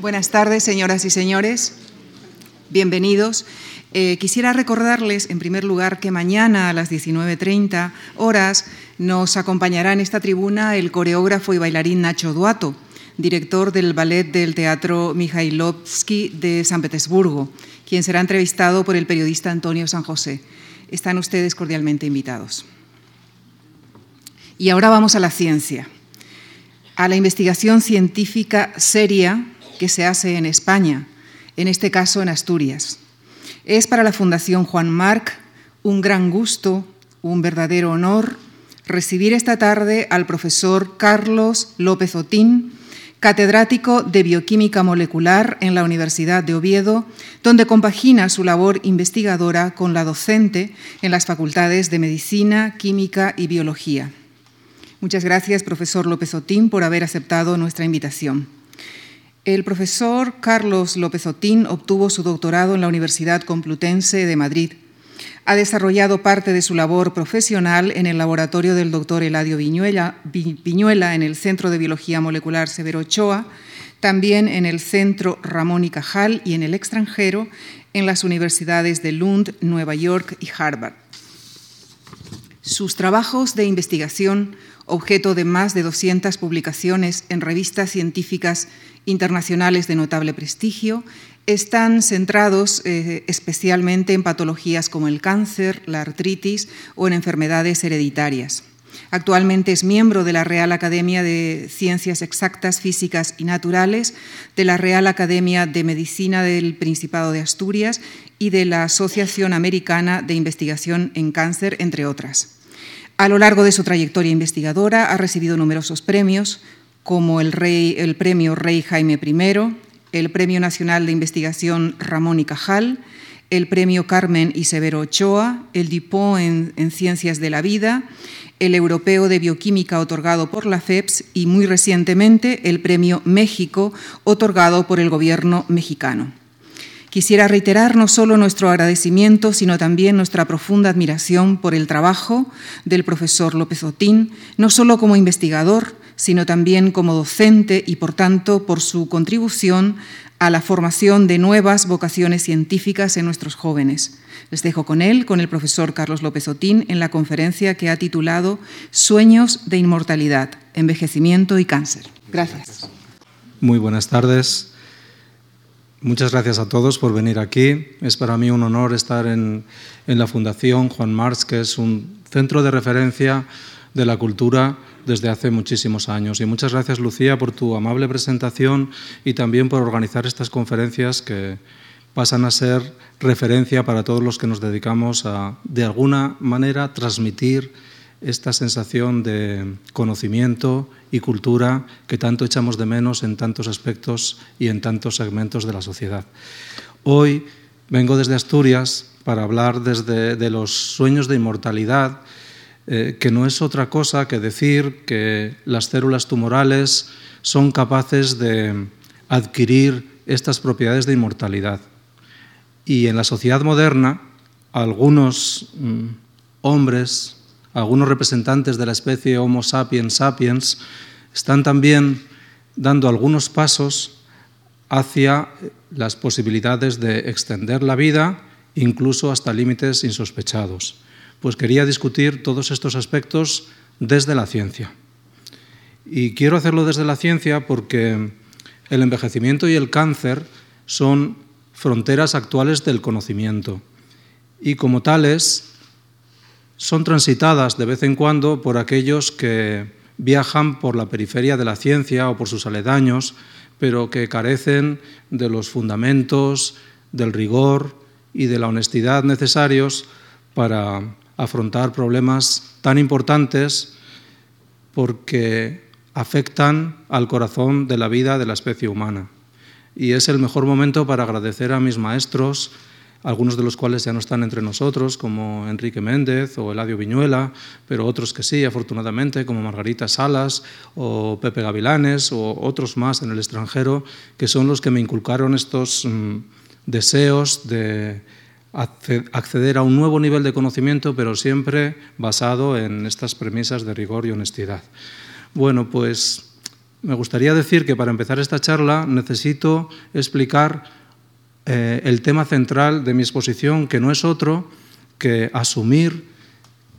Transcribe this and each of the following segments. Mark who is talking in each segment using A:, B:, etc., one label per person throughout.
A: Buenas tardes, señoras y señores. Bienvenidos. Eh, quisiera recordarles, en primer lugar, que mañana a las 19.30 horas nos acompañará en esta tribuna el coreógrafo y bailarín Nacho Duato, director del ballet del Teatro Mikhailovsky de San Petersburgo, quien será entrevistado por el periodista Antonio San José. Están ustedes cordialmente invitados. Y ahora vamos a la ciencia, a la investigación científica seria que se hace en España, en este caso en Asturias. Es para la Fundación Juan Marc un gran gusto, un verdadero honor recibir esta tarde al profesor Carlos López Otín, catedrático de Bioquímica Molecular en la Universidad de Oviedo, donde compagina su labor investigadora con la docente en las facultades de Medicina, Química y Biología. Muchas gracias, profesor López Otín, por haber aceptado nuestra invitación. El profesor Carlos López Otín obtuvo su doctorado en la Universidad Complutense de Madrid. Ha desarrollado parte de su labor profesional en el laboratorio del doctor Eladio Viñuela, en el Centro de Biología Molecular Severo Ochoa, también en el Centro Ramón y Cajal y en el extranjero en las universidades de Lund, Nueva York y Harvard. Sus trabajos de investigación, objeto de más de 200 publicaciones en revistas científicas internacionales de notable prestigio, están centrados eh, especialmente en patologías como el cáncer, la artritis o en enfermedades hereditarias. Actualmente es miembro de la Real Academia de Ciencias Exactas, Físicas y Naturales, de la Real Academia de Medicina del Principado de Asturias y de la Asociación Americana de Investigación en Cáncer, entre otras. A lo largo de su trayectoria investigadora ha recibido numerosos premios, como el, Premio Rey Jaime I, el Premio Nacional de Investigación Ramón y Cajal, el Premio Carmen y Severo Ochoa, el Dupont en, en, Ciencias de la Vida, el Europeo de Bioquímica otorgado por la FEPS y muy recientemente el Premio México otorgado por el Gobierno mexicano. Quisiera reiterar no solo nuestro agradecimiento, sino también nuestra profunda admiración por el trabajo del profesor López Otín, no solo como investigador, sino también como docente y, por tanto, por su contribución a la formación de nuevas vocaciones científicas en nuestros jóvenes. Les dejo con él, con el profesor Carlos López Otín, en la conferencia que ha titulado Sueños de Inmortalidad, Envejecimiento y Cáncer. Gracias.
B: Muy buenas tardes. Muchas gracias a todos por venir aquí. Es para mí un honor estar en, en la Fundación Juan Marx, que es un centro de referencia de la cultura desde hace muchísimos años. Y muchas gracias, Lucía, por tu amable presentación y también por organizar estas conferencias que pasan a ser referencia para todos los que nos dedicamos a, de alguna manera, transmitir esta sensación de conocimiento y cultura que tanto echamos de menos en tantos aspectos y en tantos segmentos de la sociedad. Hoy vengo desde Asturias para hablar desde de los sueños de inmortalidad, eh, que no es otra cosa que decir que las células tumorales son capaces de adquirir estas propiedades de inmortalidad. Y en la sociedad moderna, algunos mm, hombres algunos representantes de la especie Homo sapiens sapiens están también dando algunos pasos hacia las posibilidades de extender la vida, incluso hasta límites insospechados. Pues quería discutir todos estos aspectos desde la ciencia. Y quiero hacerlo desde la ciencia porque el envejecimiento y el cáncer son fronteras actuales del conocimiento y como tales son transitadas de vez en cuando por aquellos que viajan por la periferia de la ciencia o por sus aledaños, pero que carecen de los fundamentos, del rigor y de la honestidad necesarios para afrontar problemas tan importantes porque afectan al corazón de la vida de la especie humana. Y es el mejor momento para agradecer a mis maestros, algunos de los cuales ya no están entre nosotros, como Enrique Méndez o Eladio Viñuela, pero otros que sí, afortunadamente, como Margarita Salas o Pepe Gavilanes o otros más en el extranjero, que son los que me inculcaron estos mm, deseos de acceder a un nuevo nivel de conocimiento, pero siempre basado en estas premisas de rigor y honestidad. Bueno, pues me gustaría decir que para empezar esta charla necesito explicar eh, el tema central de mi exposición, que no es otro que asumir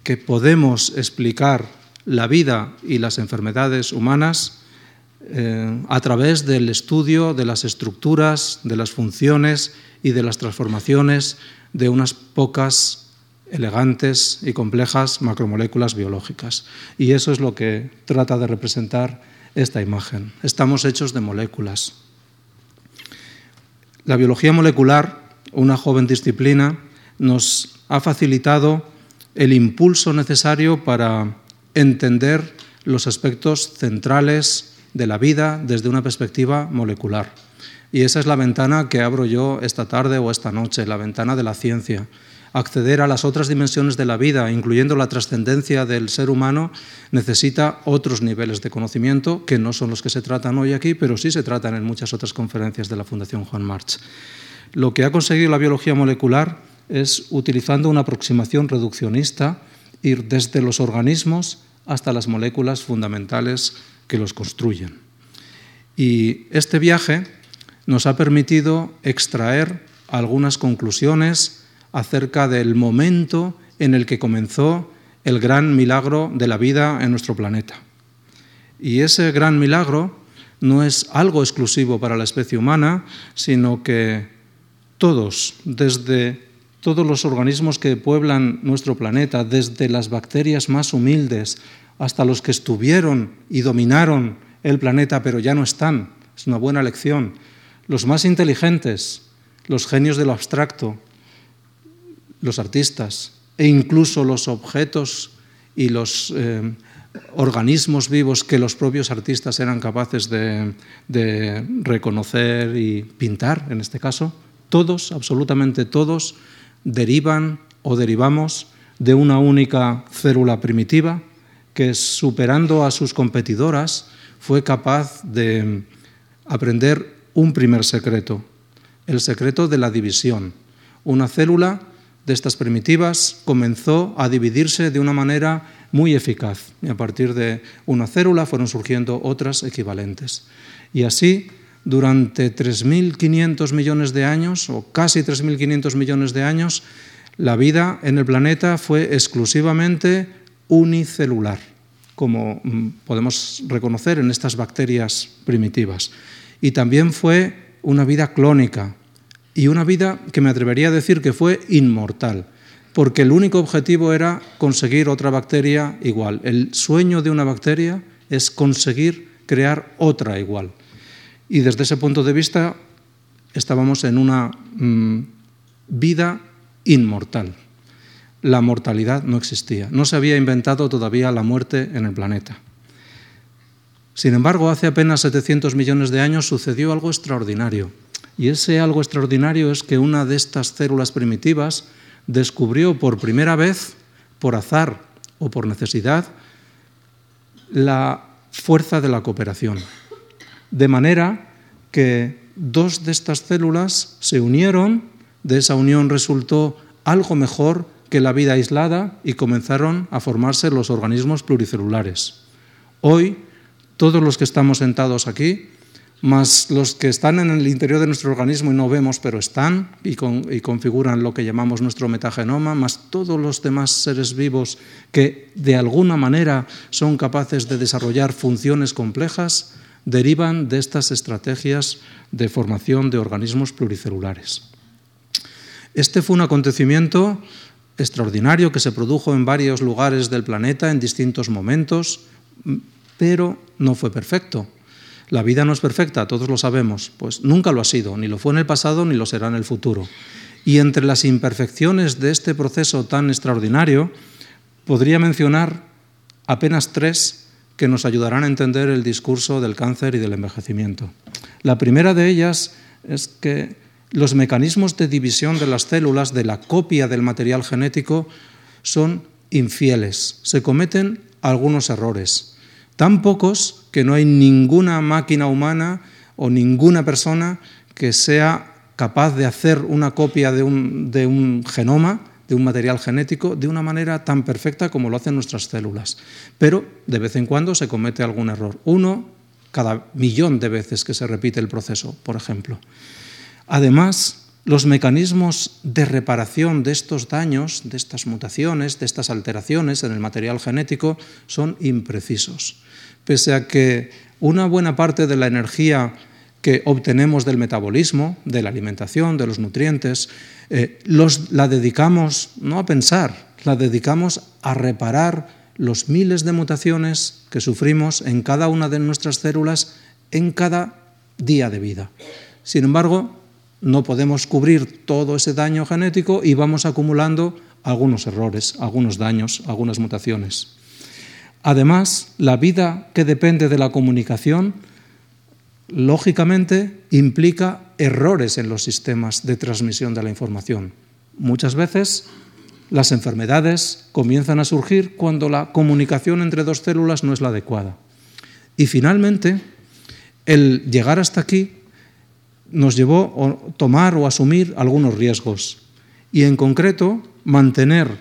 B: que podemos explicar la vida y las enfermedades humanas eh, a través del estudio de las estructuras, de las funciones y de las transformaciones de unas pocas elegantes y complejas macromoléculas biológicas. Y eso es lo que trata de representar esta imagen. Estamos hechos de moléculas. La biología molecular, una joven disciplina, nos ha facilitado el impulso necesario para entender los aspectos centrales de la vida desde una perspectiva molecular. Y esa es la ventana que abro yo esta tarde o esta noche, la ventana de la ciencia acceder a las otras dimensiones de la vida, incluyendo la trascendencia del ser humano, necesita otros niveles de conocimiento que no son los que se tratan hoy aquí, pero sí se tratan en muchas otras conferencias de la Fundación Juan March. Lo que ha conseguido la biología molecular es, utilizando una aproximación reduccionista, ir desde los organismos hasta las moléculas fundamentales que los construyen. Y este viaje nos ha permitido extraer algunas conclusiones acerca del momento en el que comenzó el gran milagro de la vida en nuestro planeta. Y ese gran milagro no es algo exclusivo para la especie humana, sino que todos, desde todos los organismos que pueblan nuestro planeta, desde las bacterias más humildes hasta los que estuvieron y dominaron el planeta pero ya no están, es una buena lección, los más inteligentes, los genios de lo abstracto, los artistas e incluso los objetos y los eh, organismos vivos que los propios artistas eran capaces de, de reconocer y pintar, en este caso, todos, absolutamente todos, derivan o derivamos de una única célula primitiva que, superando a sus competidoras, fue capaz de aprender un primer secreto, el secreto de la división. Una célula de estas primitivas comenzó a dividirse de una manera muy eficaz y a partir de una célula fueron surgiendo otras equivalentes. Y así, durante 3.500 millones de años, o casi 3.500 millones de años, la vida en el planeta fue exclusivamente unicelular, como mm, podemos reconocer en estas bacterias primitivas. Y también fue una vida clónica, y una vida que me atrevería a decir que fue inmortal, porque el único objetivo era conseguir otra bacteria igual. El sueño de una bacteria es conseguir crear otra igual. Y desde ese punto de vista estábamos en una mm, vida inmortal. La mortalidad no existía. No se había inventado todavía la muerte en el planeta. Sin embargo, hace apenas 700 millones de años sucedió algo extraordinario. Y ese algo extraordinario es que una de estas células primitivas descubrió por primera vez, por azar o por necesidad, la fuerza de la cooperación. De manera que dos de estas células se unieron, de esa unión resultó algo mejor que la vida aislada y comenzaron a formarse los organismos pluricelulares. Hoy, todos los que estamos sentados aquí, más los que están en el interior de nuestro organismo y no vemos, pero están y, configuran lo que llamamos nuestro metagenoma, más todos los demás seres vivos que de alguna manera son capaces de desarrollar funciones complejas, derivan de estas estrategias de formación de organismos pluricelulares. Este fue un acontecimiento extraordinario que se produjo en varios lugares del planeta en distintos momentos, pero no fue perfecto la vida no es perfecta, todos lo sabemos, pues nunca lo ha sido, ni lo fue en el pasado ni lo será en el futuro. Y entre las imperfecciones de este proceso tan extraordinario, podría mencionar apenas tres que nos ayudarán a entender el discurso del cáncer y del envejecimiento. La primera de ellas es que los mecanismos de división de las células, de la copia del material genético, son infieles, se cometen algunos errores tan pocos que no hay ninguna máquina humana o ninguna persona que sea capaz de hacer una copia de un, genoma, de un material genético, de una manera tan perfecta como lo hacen nuestras células. Pero de vez en cuando se comete algún error. Uno cada millón de veces que se repite el proceso, por ejemplo. Además, los mecanismos de reparación de estos daños, de estas mutaciones, de estas alteraciones en el material genético son imprecisos. Pese a que una buena parte de la energía que obtenemos del metabolismo, de la alimentación, de los nutrientes, eh, la dedicamos no a pensar, la dedicamos a reparar los miles de mutaciones que sufrimos en cada una de nuestras células en cada día de vida. Sin embargo, no podemos cubrir todo ese daño genético y vamos acumulando algunos errores, algunos daños, algunas mutaciones. Además, la vida que depende de la comunicación, lógicamente, implica errores en los sistemas de transmisión de la información. Muchas veces las enfermedades comienzan a surgir cuando la comunicación entre dos células no es la adecuada. Y finalmente, el llegar hasta aquí nos llevó a tomar o asumir algunos riesgos y en concreto mantener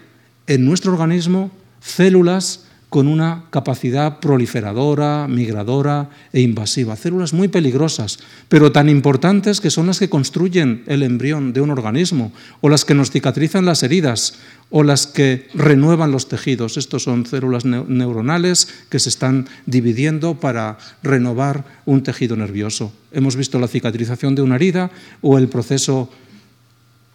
B: en nuestro organismo células con una capacidad proliferadora, migradora e invasiva. Células muy peligrosas, pero tan importantes que son las que construyen el embrión de un organismo, o las que nos cicatrizan las heridas, o las que renuevan los tejidos. Estos son células neuronales que se están dividiendo para renovar un tejido nervioso. Hemos visto la cicatrización de una herida o el proceso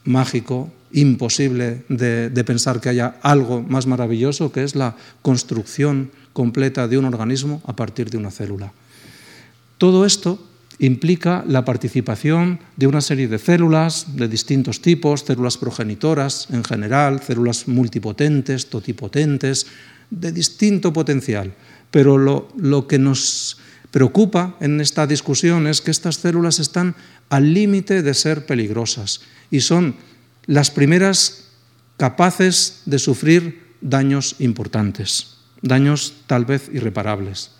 B: mágico imposible de, pensar que haya algo más maravilloso, que es la construcción completa de un organismo a partir de una célula. Todo esto implica la participación de una serie de células de distintos tipos, células progenitoras en general, células multipotentes, totipotentes, de distinto potencial. Pero lo, que nos preocupa en esta discusión es que estas células están al límite de ser peligrosas y son las primeras capaces de sufrir daños importantes, daños tal vez irreparables.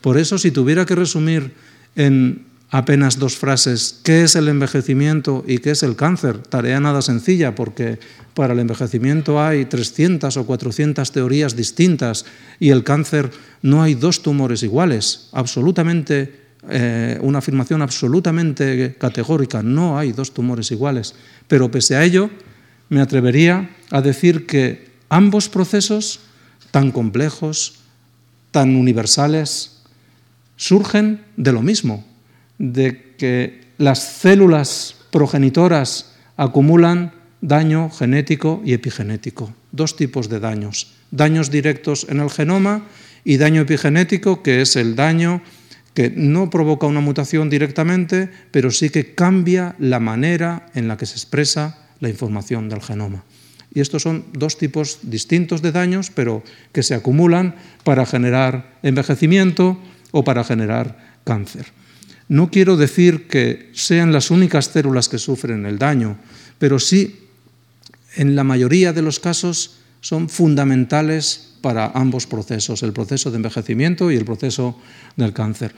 B: Por eso, si tuviera que resumir en apenas dos frases qué es el envejecimiento y qué es el cáncer, tarea nada sencilla, porque para el envejecimiento hay 300 o 400 teorías distintas y el cáncer no hay dos tumores iguales, absolutamente eh, una afirmación absolutamente categórica, no hay dos tumores iguales. Pero pese a ello, me atrevería a decir que ambos procesos, tan complejos, tan universales, surgen de lo mismo, de que las células progenitoras acumulan daño genético y epigenético, dos tipos de daños, daños directos en el genoma y daño epigenético, que es el daño que no provoca una mutación directamente, pero sí que cambia la manera en la que se expresa la información del genoma. Y estos son dos tipos distintos de daños, pero que se acumulan para generar envejecimiento o para generar cáncer. No quiero decir que sean las únicas células que sufren el daño, pero sí, en la mayoría de los casos, son fundamentales para ambos procesos, el proceso de envejecimiento y el proceso del cáncer.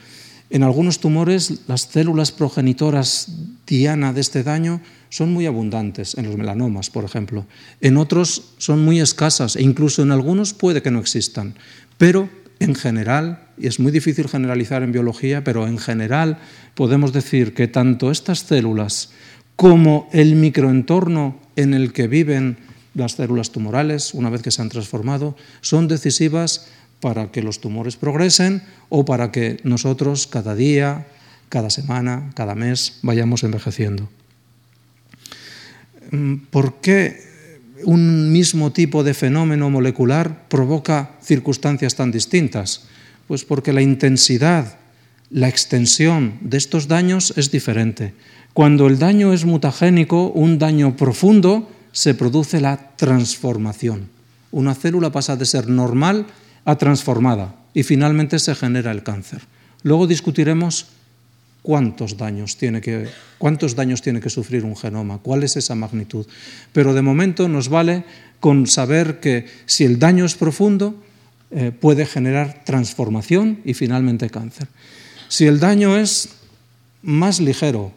B: En algunos tumores, las células progenitoras diana de este daño son muy abundantes, en los melanomas, por ejemplo. En otros son muy escasas e incluso en algunos puede que no existan. Pero en general, y es muy difícil generalizar en biología, pero en general podemos decir que tanto estas células como el microentorno en el que viven las células tumorales, una vez que se han transformado, son decisivas para que los tumores progresen o para que nosotros cada día, cada semana, cada mes vayamos envejeciendo. Mm, ¿Por qué un mismo tipo de fenómeno molecular provoca circunstancias tan distintas? Pues porque la intensidad, la extensión de estos daños es diferente. Cuando el daño es mutagénico, un daño profundo, se produce la transformación. Una célula pasa de ser normal a transformada y finalmente se genera el cáncer. Luego discutiremos cuántos daños tiene que, cuántos daños tiene que sufrir un genoma, cuál es esa magnitud. Pero de momento nos vale con saber que si el daño es profundo, eh, puede generar transformación y finalmente cáncer. Si el daño es más ligero,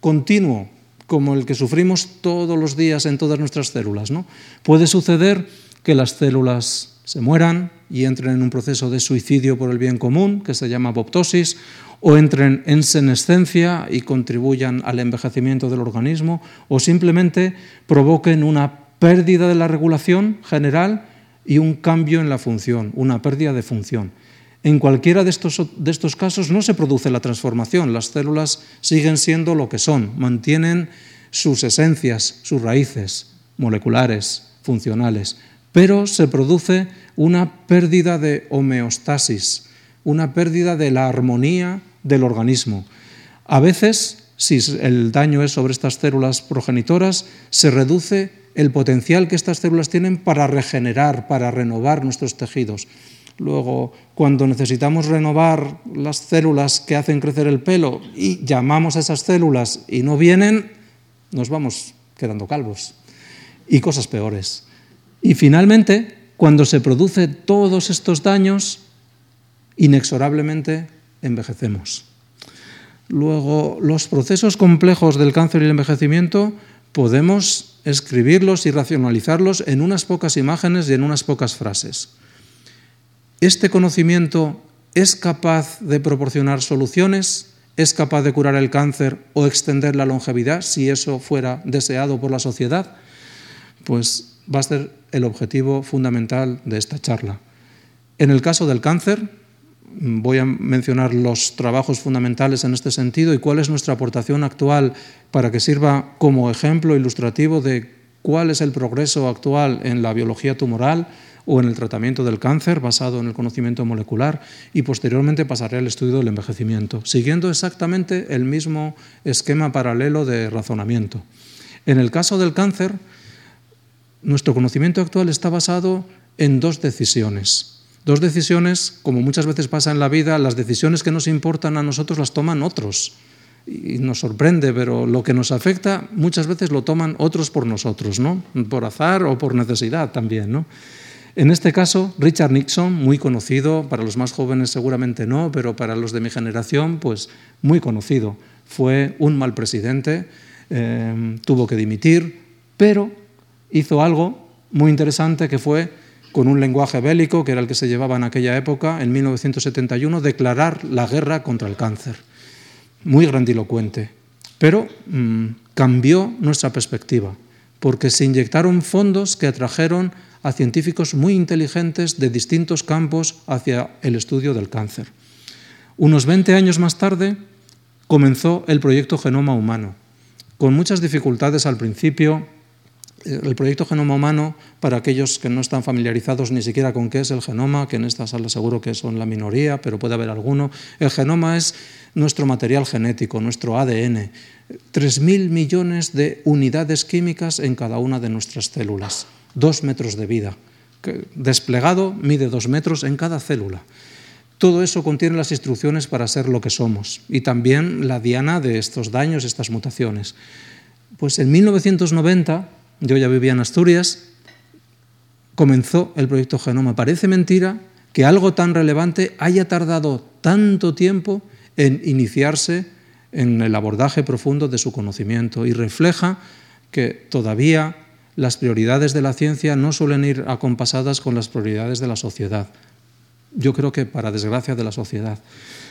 B: continuo, como el que sufrimos todos los días en todas nuestras células. ¿no? Puede suceder que las células se mueran y entren en un proceso de suicidio por el bien común, que se llama apoptosis, o entren en senescencia y contribuyan al envejecimiento del organismo, o simplemente provoquen una pérdida de la regulación general y un cambio en la función, una pérdida de función. En cualquiera de estos, de estos casos no se produce la transformación, las células siguen siendo lo que son, mantienen sus esencias, sus raíces moleculares, funcionales, pero se produce una pérdida de homeostasis, una pérdida de la armonía del organismo. A veces, si el daño es sobre estas células progenitoras, se reduce el potencial que estas células tienen para regenerar, para renovar nuestros tejidos. Luego, cuando necesitamos renovar las células que hacen crecer el pelo y llamamos a esas células y no vienen, nos vamos quedando calvos y cosas peores. Y finalmente, cuando se producen todos estos daños, inexorablemente envejecemos. Luego, los procesos complejos del cáncer y el envejecimiento podemos escribirlos y racionalizarlos en unas pocas imágenes y en unas pocas frases. Este conocimiento es capaz de proporcionar soluciones, es capaz de curar el cáncer o extender la longevidad, si eso fuera deseado por la sociedad, pues va a ser el objetivo fundamental de esta charla. En el caso del cáncer, voy a mencionar los trabajos fundamentales en este sentido y cuál es nuestra aportación actual para que sirva como ejemplo ilustrativo de cuál es el progreso actual en la biología tumoral o en el tratamiento del cáncer basado en el conocimiento molecular y posteriormente pasaré al estudio del envejecimiento, siguiendo exactamente el mismo esquema paralelo de razonamiento. En el caso del cáncer, nuestro conocimiento actual está basado en dos decisiones. Dos decisiones, como muchas veces pasa en la vida, las decisiones que nos importan a nosotros las toman otros. Y nos sorprende, pero lo que nos afecta muchas veces lo toman otros por nosotros, ¿no? Por azar o por necesidad también, ¿no? En este caso, Richard Nixon, muy conocido, para los más jóvenes seguramente no, pero para los de mi generación, pues muy conocido. Fue un mal presidente, eh, tuvo que dimitir, pero hizo algo muy interesante que fue, con un lenguaje bélico, que era el que se llevaba en aquella época, en 1971, declarar la guerra contra el cáncer. Muy grandilocuente, pero mm, cambió nuestra perspectiva, porque se inyectaron fondos que atrajeron a científicos muy inteligentes de distintos campos hacia el estudio del cáncer. Unos 20 años más tarde comenzó el proyecto Genoma Humano, con muchas dificultades al principio, eh, el proyecto Genoma Humano, para aquellos que no están familiarizados ni siquiera con qué es el genoma, que en esta sala seguro que son la minoría, pero puede haber alguno, el genoma es nuestro material genético, nuestro ADN, 3.000 millones de unidades químicas en cada una de nuestras células, dos metros de vida. Desplegado mide dos metros en cada célula. Todo eso contiene las instrucciones para ser lo que somos y también la diana de estos daños, estas mutaciones. Pues en 1990 yo ya vivía en Asturias, comenzó el proyecto Genoma. Parece mentira que algo tan relevante haya tardado tanto tiempo en iniciarse en el abordaje profundo de su conocimiento y refleja que todavía las prioridades de la ciencia no suelen ir acompasadas con las prioridades de la sociedad. Yo creo que para desgracia de la sociedad.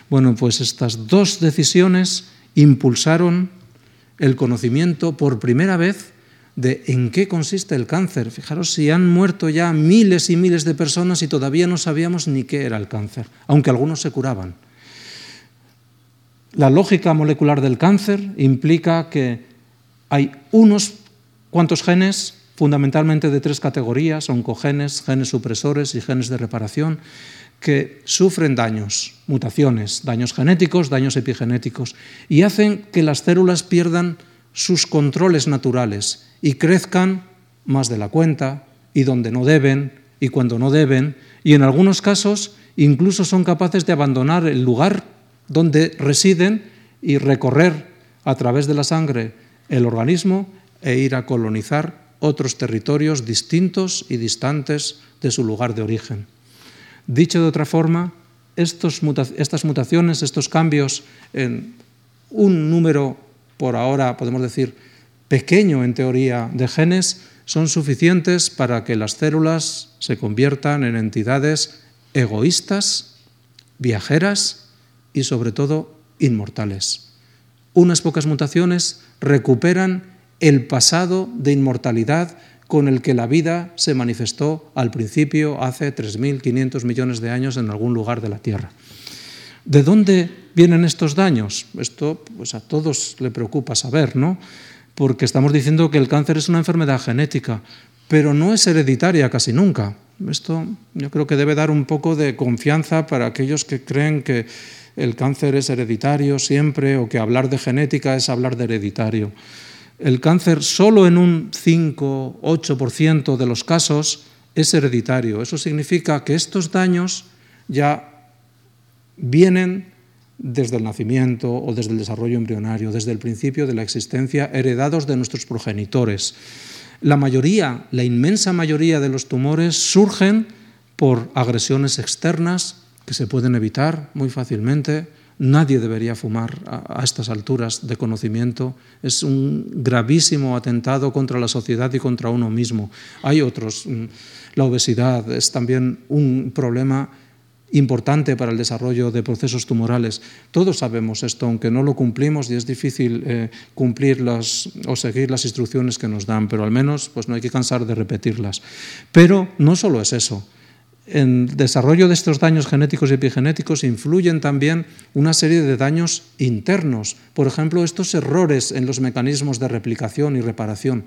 B: Bueno, pues estas dos decisiones impulsaron el conocimiento por primera vez de en qué consiste el cáncer. Fijaros si han muerto ya miles y miles de personas y todavía no sabíamos ni qué era el cáncer, aunque algunos se curaban. La lógica molecular del cáncer implica que hay unos cuantos genes, fundamentalmente de tres categorías, oncogenes, genes supresores y genes de reparación, que sufren daños, mutaciones, daños genéticos, daños epigenéticos, y hacen que las células pierdan sus controles naturales y crezcan más de la cuenta y donde no deben y cuando no deben y en algunos casos incluso son capaces de abandonar el lugar donde residen y recorrer a través de la sangre el organismo e ir a colonizar otros territorios distintos y distantes de su lugar de origen. Dicho de otra forma, estas mutaciones, estos cambios en un número por ahora podemos decir pequeño en teoría de genes, son suficientes para que las células se conviertan en entidades egoístas, viajeras y sobre todo inmortales. Unas pocas mutaciones recuperan el pasado de inmortalidad con el que la vida se manifestó al principio hace 3.500 millones de años en algún lugar de la Tierra. ¿De dónde vienen estos daños? Esto pues a todos le preocupa saber, ¿no? Porque estamos diciendo que el cáncer es una enfermedad genética, pero no es hereditaria casi nunca. Esto yo creo que debe dar un poco de confianza para aquellos que creen que el cáncer es hereditario siempre o que hablar de genética es hablar de hereditario. El cáncer solo en un 5-8% de los casos es hereditario. Eso significa que estos daños ya vienen desde el nacimiento o desde el desarrollo embrionario, desde el principio de la existencia, heredados de nuestros progenitores. La mayoría, la inmensa mayoría de los tumores surgen por agresiones externas que se pueden evitar muy fácilmente. Nadie debería fumar a, estas alturas de conocimiento. Es un gravísimo atentado contra la sociedad y contra uno mismo. Hay otros. Mm, la obesidad es también un problema importante para el desarrollo de procesos tumorales. Todos sabemos esto, aunque no lo cumplimos y es difícil eh, cumplir o seguir las instrucciones que nos dan, pero al menos pues, no hay que cansar de repetirlas. Pero no solo es eso. En el desarrollo de estos daños genéticos y epigenéticos influyen también una serie de daños internos, por ejemplo, estos errores en los mecanismos de replicación y reparación.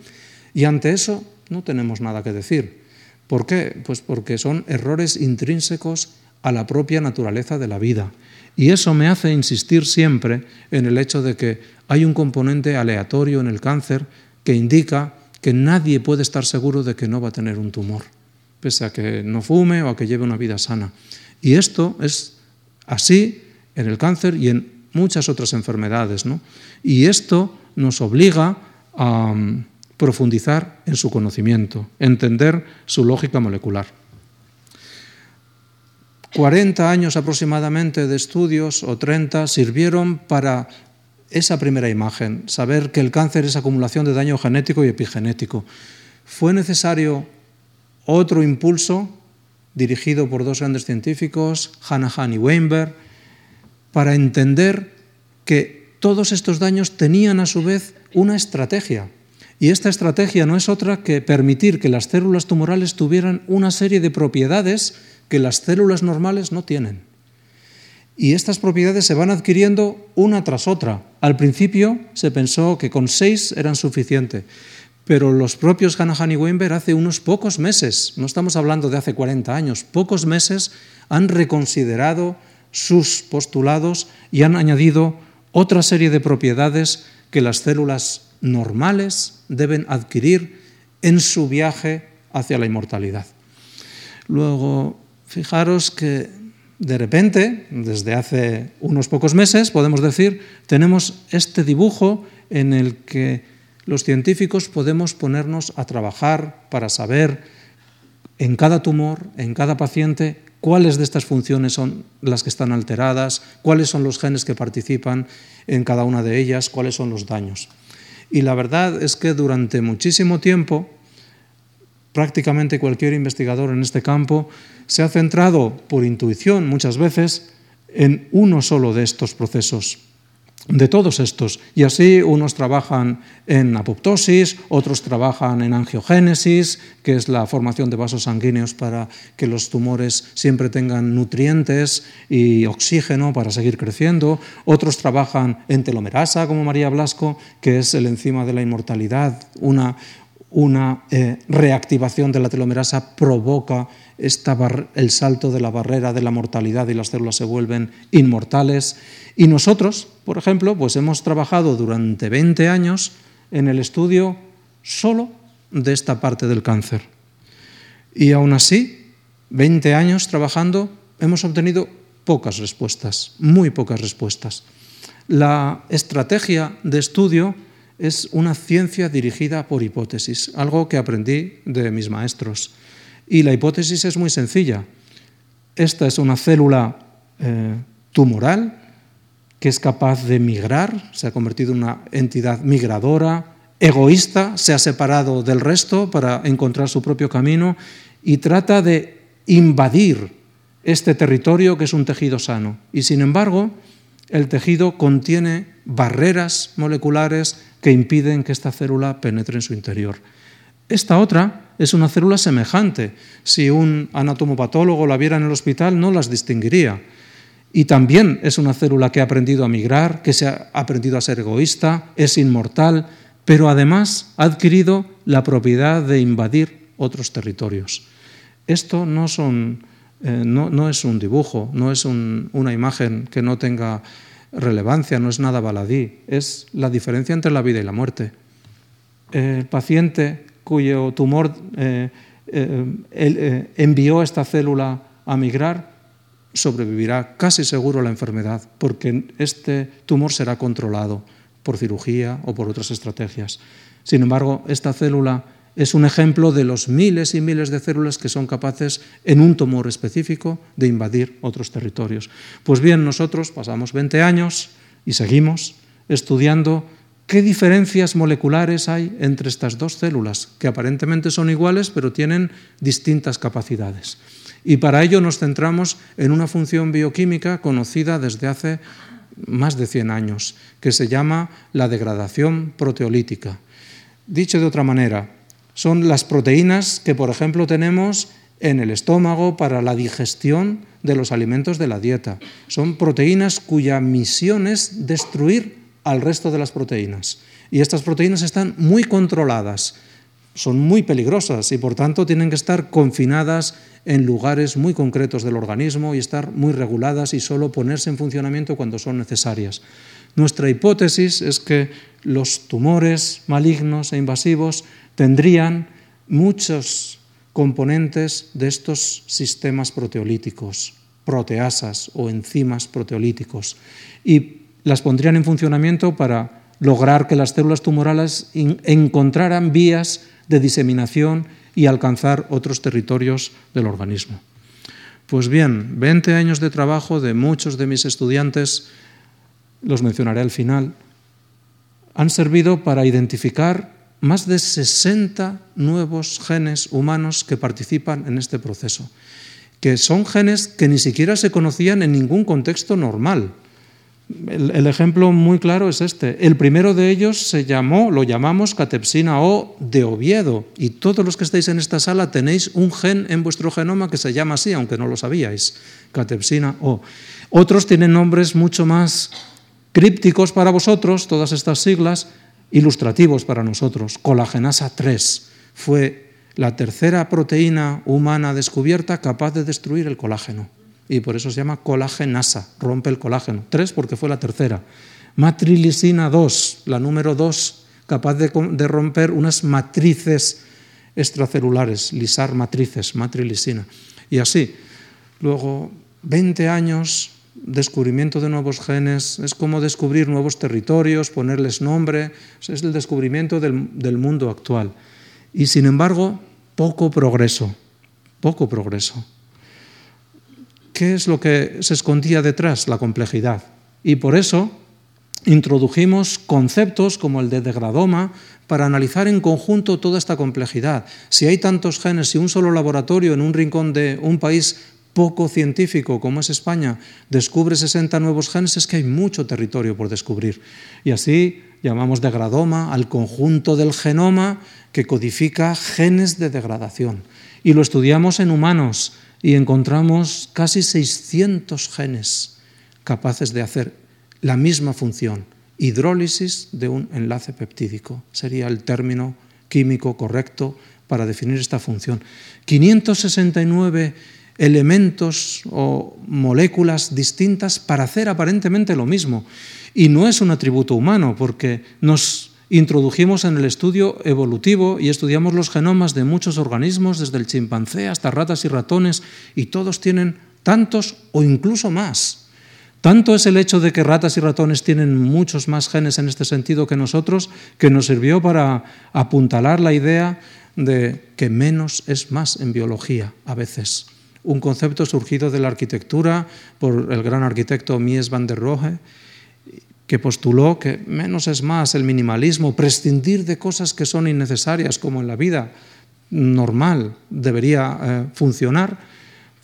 B: Y ante eso no tenemos nada que decir. ¿Por qué? Pues porque son errores intrínsecos a la propia naturaleza de la vida. Y eso me hace insistir siempre en el hecho de que hay un componente aleatorio en el cáncer que indica que nadie puede estar seguro de que no va a tener un tumor, pese a que no fume o a que lleve una vida sana. Y esto es así en el cáncer y en muchas otras enfermedades. ¿no? Y esto nos obliga a mm, profundizar en su conocimiento, entender su lógica molecular. 40 años aproximadamente de estudios o 30 sirvieron para esa primera imagen, saber que el cáncer es acumulación de daño genético y epigenético. Fue necesario otro impulso dirigido por dos grandes científicos, Hanahan y Weinberg, para entender que todos estos daños tenían a su vez una estrategia. Y esta estrategia no es otra que permitir que las células tumorales tuvieran una serie de propiedades que las células normales no tienen. Y estas propiedades se van adquiriendo una tras otra. Al principio se pensó que con seis eran suficiente, pero los propios Hanahan y Weinberg hace unos pocos meses, no estamos hablando de hace 40 años, pocos meses han reconsiderado sus postulados y han añadido otra serie de propiedades que las células normales deben adquirir en su viaje hacia la inmortalidad. Luego, Fijaros que de repente, desde hace unos pocos meses, podemos decir, tenemos este dibujo en el que los científicos podemos ponernos a trabajar para saber en cada tumor, en cada paciente, cuáles de estas funciones son las que están alteradas, cuáles son los genes que participan en cada una de ellas, cuáles son los daños. Y la verdad es que durante muchísimo tiempo prácticamente cualquier investigador en este campo se ha centrado por intuición muchas veces en uno solo de estos procesos, de todos estos. Y así unos trabajan en apoptosis, otros trabajan en angiogénesis, que es la formación de vasos sanguíneos para que los tumores siempre tengan nutrientes y oxígeno para seguir creciendo, otros trabajan en telomerasa, como María Blasco, que es el enzima de la inmortalidad, una, una eh, reactivación de la telomerasa provoca el salto de la barrera de la mortalidad y las células se vuelven inmortales. Y nosotros, por ejemplo, pues hemos trabajado durante 20 años en el estudio solo de esta parte del cáncer. Y aún así, 20 años trabajando, hemos obtenido pocas respuestas, muy pocas respuestas. La estrategia de estudio es una ciencia dirigida por hipótesis, algo que aprendí de mis maestros. Y la hipótesis es muy sencilla. Esta es una célula eh, tumoral que es capaz de migrar, se ha convertido en una entidad migradora, egoísta, se ha separado del resto para encontrar su propio camino y trata de invadir este territorio que es un tejido sano. Y sin embargo, el tejido contiene barreras moleculares que impiden que esta célula penetre en su interior. Esta otra es una célula semejante. Si un anatomopatólogo la viera en el hospital, no las distinguiría. Y también es una célula que ha aprendido a migrar, que se ha aprendido a ser egoísta, es inmortal, pero además ha adquirido la propiedad de invadir otros territorios. Esto no, eh, es un dibujo, no es una imagen que no tenga relevancia, no es nada baladí, es la diferencia entre la vida y la muerte. El paciente cuyo tumor eh, eh, envió esta célula a migrar sobrevivirá casi seguro la enfermedad, porque este tumor será controlado por cirugía o por otras estrategias. Sin embargo, esta célula es un ejemplo de los miles y miles de células que son capaces en un tumor específico de invadir otros territorios. Pues bien, nosotros pasamos 20 años y seguimos estudiando qué diferencias moleculares hay entre estas dos células, que aparentemente son iguales pero tienen distintas capacidades. Y para ello nos centramos en una función bioquímica conocida desde hace más de 100 años, que se llama la degradación proteolítica. Dicho de otra manera, son las proteínas que, por ejemplo, tenemos en el estómago para la digestión de los alimentos de la dieta. Son proteínas cuya misión es destruir al resto de las proteínas. Y estas proteínas están muy controladas, son muy peligrosas y por tanto tienen que estar confinadas en lugares muy concretos del organismo y estar muy reguladas y solo ponerse en funcionamiento cuando son necesarias. Nuestra hipótesis es que los tumores malignos e invasivos tendrían muchos componentes de estos sistemas proteolíticos, proteasas o enzimas proteolíticos, y las pondrían en funcionamiento para lograr que las células tumorales encontraran vías de diseminación y alcanzar otros territorios del organismo. Pues bien, 20 años de trabajo de muchos de mis estudiantes, los mencionaré al final, han servido para identificar más de 60 nuevos genes humanos que participan en este proceso, que son genes que ni siquiera se conocían en ningún contexto normal. El, ejemplo muy claro es este. El primero de ellos se llamó, lo llamamos catepsina O de Oviedo, y todos los que estáis en esta sala tenéis un gen en vuestro genoma que se llama así, aunque no lo sabíais, catepsina O. Otros tienen nombres mucho más crípticos para vosotros, todas estas siglas, ilustrativos para nosotros. Colagenasa 3 fue la tercera proteína humana descubierta capaz de destruir el colágeno y por eso se llama colagenasa, rompe el colágeno. Tres porque fue la tercera. Matrilisina 2, la número 2, capaz de, de, romper unas matrices extracelulares, lisar matrices, matrilisina. Y así. Luego, 20 años, descubrimiento de nuevos genes, es como descubrir nuevos territorios, ponerles nombre, es el descubrimiento del, del mundo actual. Y sin embargo, poco progreso, poco progreso. ¿Qué es lo que se escondía detrás? La complejidad. Y por eso introdujimos conceptos como el de degradoma para analizar en conjunto toda esta complejidad. Si hay tantos genes y un solo laboratorio en un rincón de un país poco científico como es España descubre 60 nuevos genes, es que hay mucho territorio por descubrir. Y así llamamos degradoma al conjunto del genoma que codifica genes de degradación. Y lo estudiamos en humanos y encontramos casi 600 genes capaces de hacer la misma función, hidrólisis de un enlace peptídico. Sería el término químico correcto para definir esta función. 569 elementos o moléculas distintas para hacer aparentemente lo mismo. Y no es un atributo humano, porque nos introdujimos en el estudio evolutivo y estudiamos los genomas de muchos organismos, desde el chimpancé hasta ratas y ratones, y todos tienen tantos o incluso más. Tanto es el hecho de que ratas y ratones tienen muchos más genes en este sentido que nosotros, que nos sirvió para apuntalar la idea de que menos es más en biología a veces. Un concepto surgido de la arquitectura por el gran arquitecto Mies van der Rohe, que postuló que menos es más, el minimalismo, prescindir de cosas que son innecesarias, como en la vida normal debería eh, funcionar,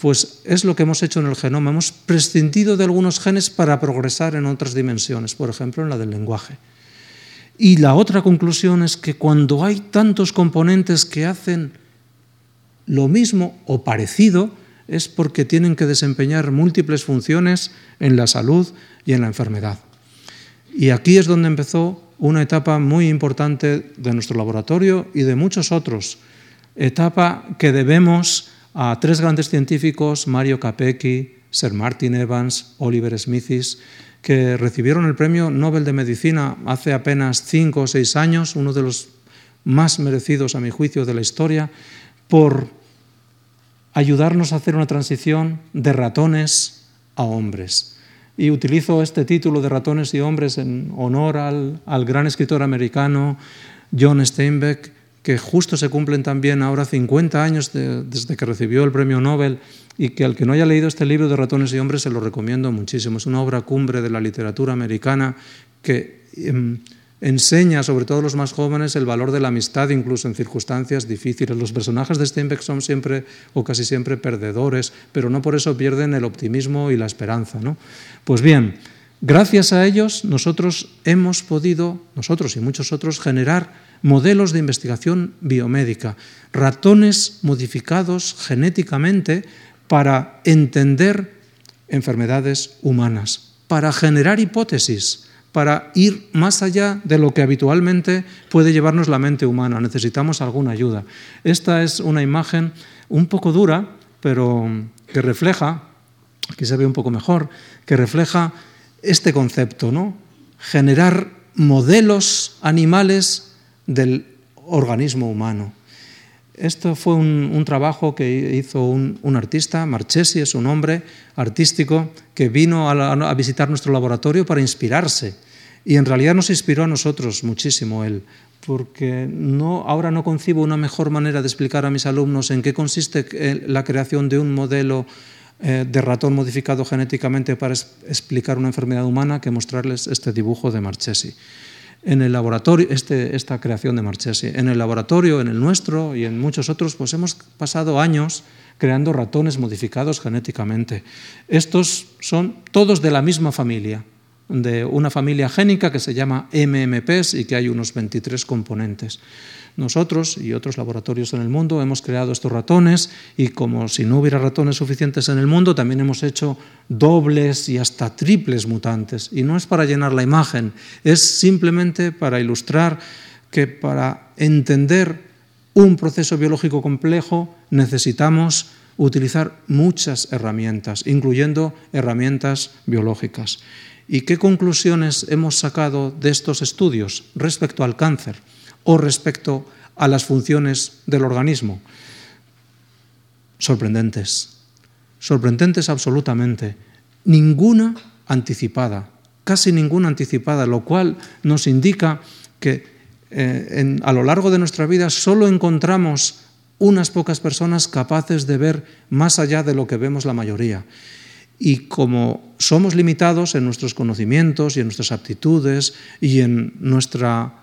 B: pues es lo que hemos hecho en el genoma. Hemos prescindido de algunos genes para progresar en otras dimensiones, por ejemplo, en la del lenguaje. Y la otra conclusión es que cuando hay tantos componentes que hacen lo mismo o parecido, es porque tienen que desempeñar múltiples funciones en la salud y en la enfermedad. Y aquí es donde empezó una etapa muy importante de nuestro laboratorio y de muchos otros, etapa que debemos a tres grandes científicos, Mario Capecchi, Sir Martin Evans, Oliver Smithis, que recibieron el Premio Nobel de Medicina hace apenas cinco o seis años, uno de los más merecidos a mi juicio de la historia, por ayudarnos a hacer una transición de ratones a hombres. Y utilizo este título de ratones y hombres en honor al, gran escritor americano John Steinbeck, que justo se cumplen también ahora 50 años desde que recibió el premio Nobel y que al que no haya leído este libro de ratones y hombres se lo recomiendo muchísimo. Es una obra cumbre de la literatura americana que em, enseña, sobre todo a los más jóvenes, el valor de la amistad, incluso en circunstancias difíciles. Los personajes de Steinbeck son siempre o casi siempre perdedores, pero no por eso pierden el optimismo y la esperanza. ¿no? Pues bien, gracias a ellos nosotros hemos podido, nosotros y muchos otros, generar modelos de investigación biomédica, ratones modificados genéticamente para entender enfermedades humanas, para generar hipótesis para ir más allá de lo que habitualmente puede llevarnos la mente humana. Necesitamos alguna ayuda. Esta es una imagen un poco dura, pero que refleja, aquí se ve un poco mejor, que refleja este concepto, ¿no? Generar modelos animales del organismo humano. Esto fue un, trabajo que hizo un, artista, Marchesi es un hombre artístico, que vino a, visitar nuestro laboratorio para inspirarse. Y en realidad nos inspiró a nosotros muchísimo él, porque no, ahora no concibo una mejor manera de explicar a mis alumnos en qué consiste la creación de un modelo eh, de ratón modificado genéticamente para explicar una enfermedad humana que mostrarles este dibujo de Marchesi en el laboratorio, este, esta creación de Marchesi. En el laboratorio, en el nuestro y en muchos otros, pues hemos pasado años creando ratones modificados genéticamente. Estos son todos de la misma familia, de una familia génica que se llama MMPs y que hay unos 23 componentes. Nosotros y otros laboratorios en el mundo hemos creado estos ratones y como si no hubiera ratones suficientes en el mundo, también hemos hecho dobles y hasta triples mutantes. Y no es para llenar la imagen, es simplemente para ilustrar que para entender un proceso biológico complejo necesitamos utilizar muchas herramientas, incluyendo herramientas biológicas. ¿Y qué conclusiones hemos sacado de estos estudios respecto al cáncer? O respecto a las funciones del organismo. Sorprendentes, sorprendentes absolutamente. Ninguna anticipada, casi ninguna anticipada, lo cual nos indica que eh, a lo largo de nuestra vida solo encontramos unas pocas personas capaces de ver más allá de lo que vemos la mayoría. Y como somos limitados en nuestros conocimientos y en nuestras aptitudes y en nuestra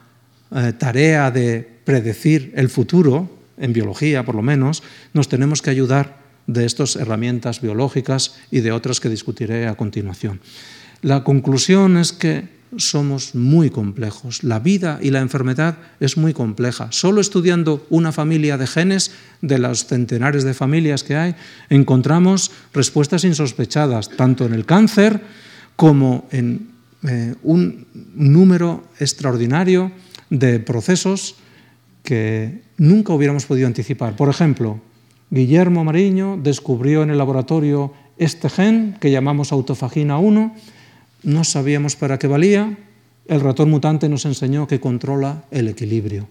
B: eh, tarea de predecir el futuro, en biología por lo menos, nos tenemos que ayudar de estas herramientas biológicas y de otras que discutiré a continuación. La conclusión es que somos muy complejos. La vida y la enfermedad es muy compleja. Solo estudiando una familia de genes, de los centenares de familias que hay, encontramos respuestas insospechadas, tanto en el cáncer como en eh, un número extraordinario de procesos que nunca hubiéramos podido anticipar. Por ejemplo, Guillermo Mariño descubrió en el laboratorio este gen que llamamos autofagina 1, no sabíamos para qué valía, el ratón mutante nos enseñó que controla el equilibrio.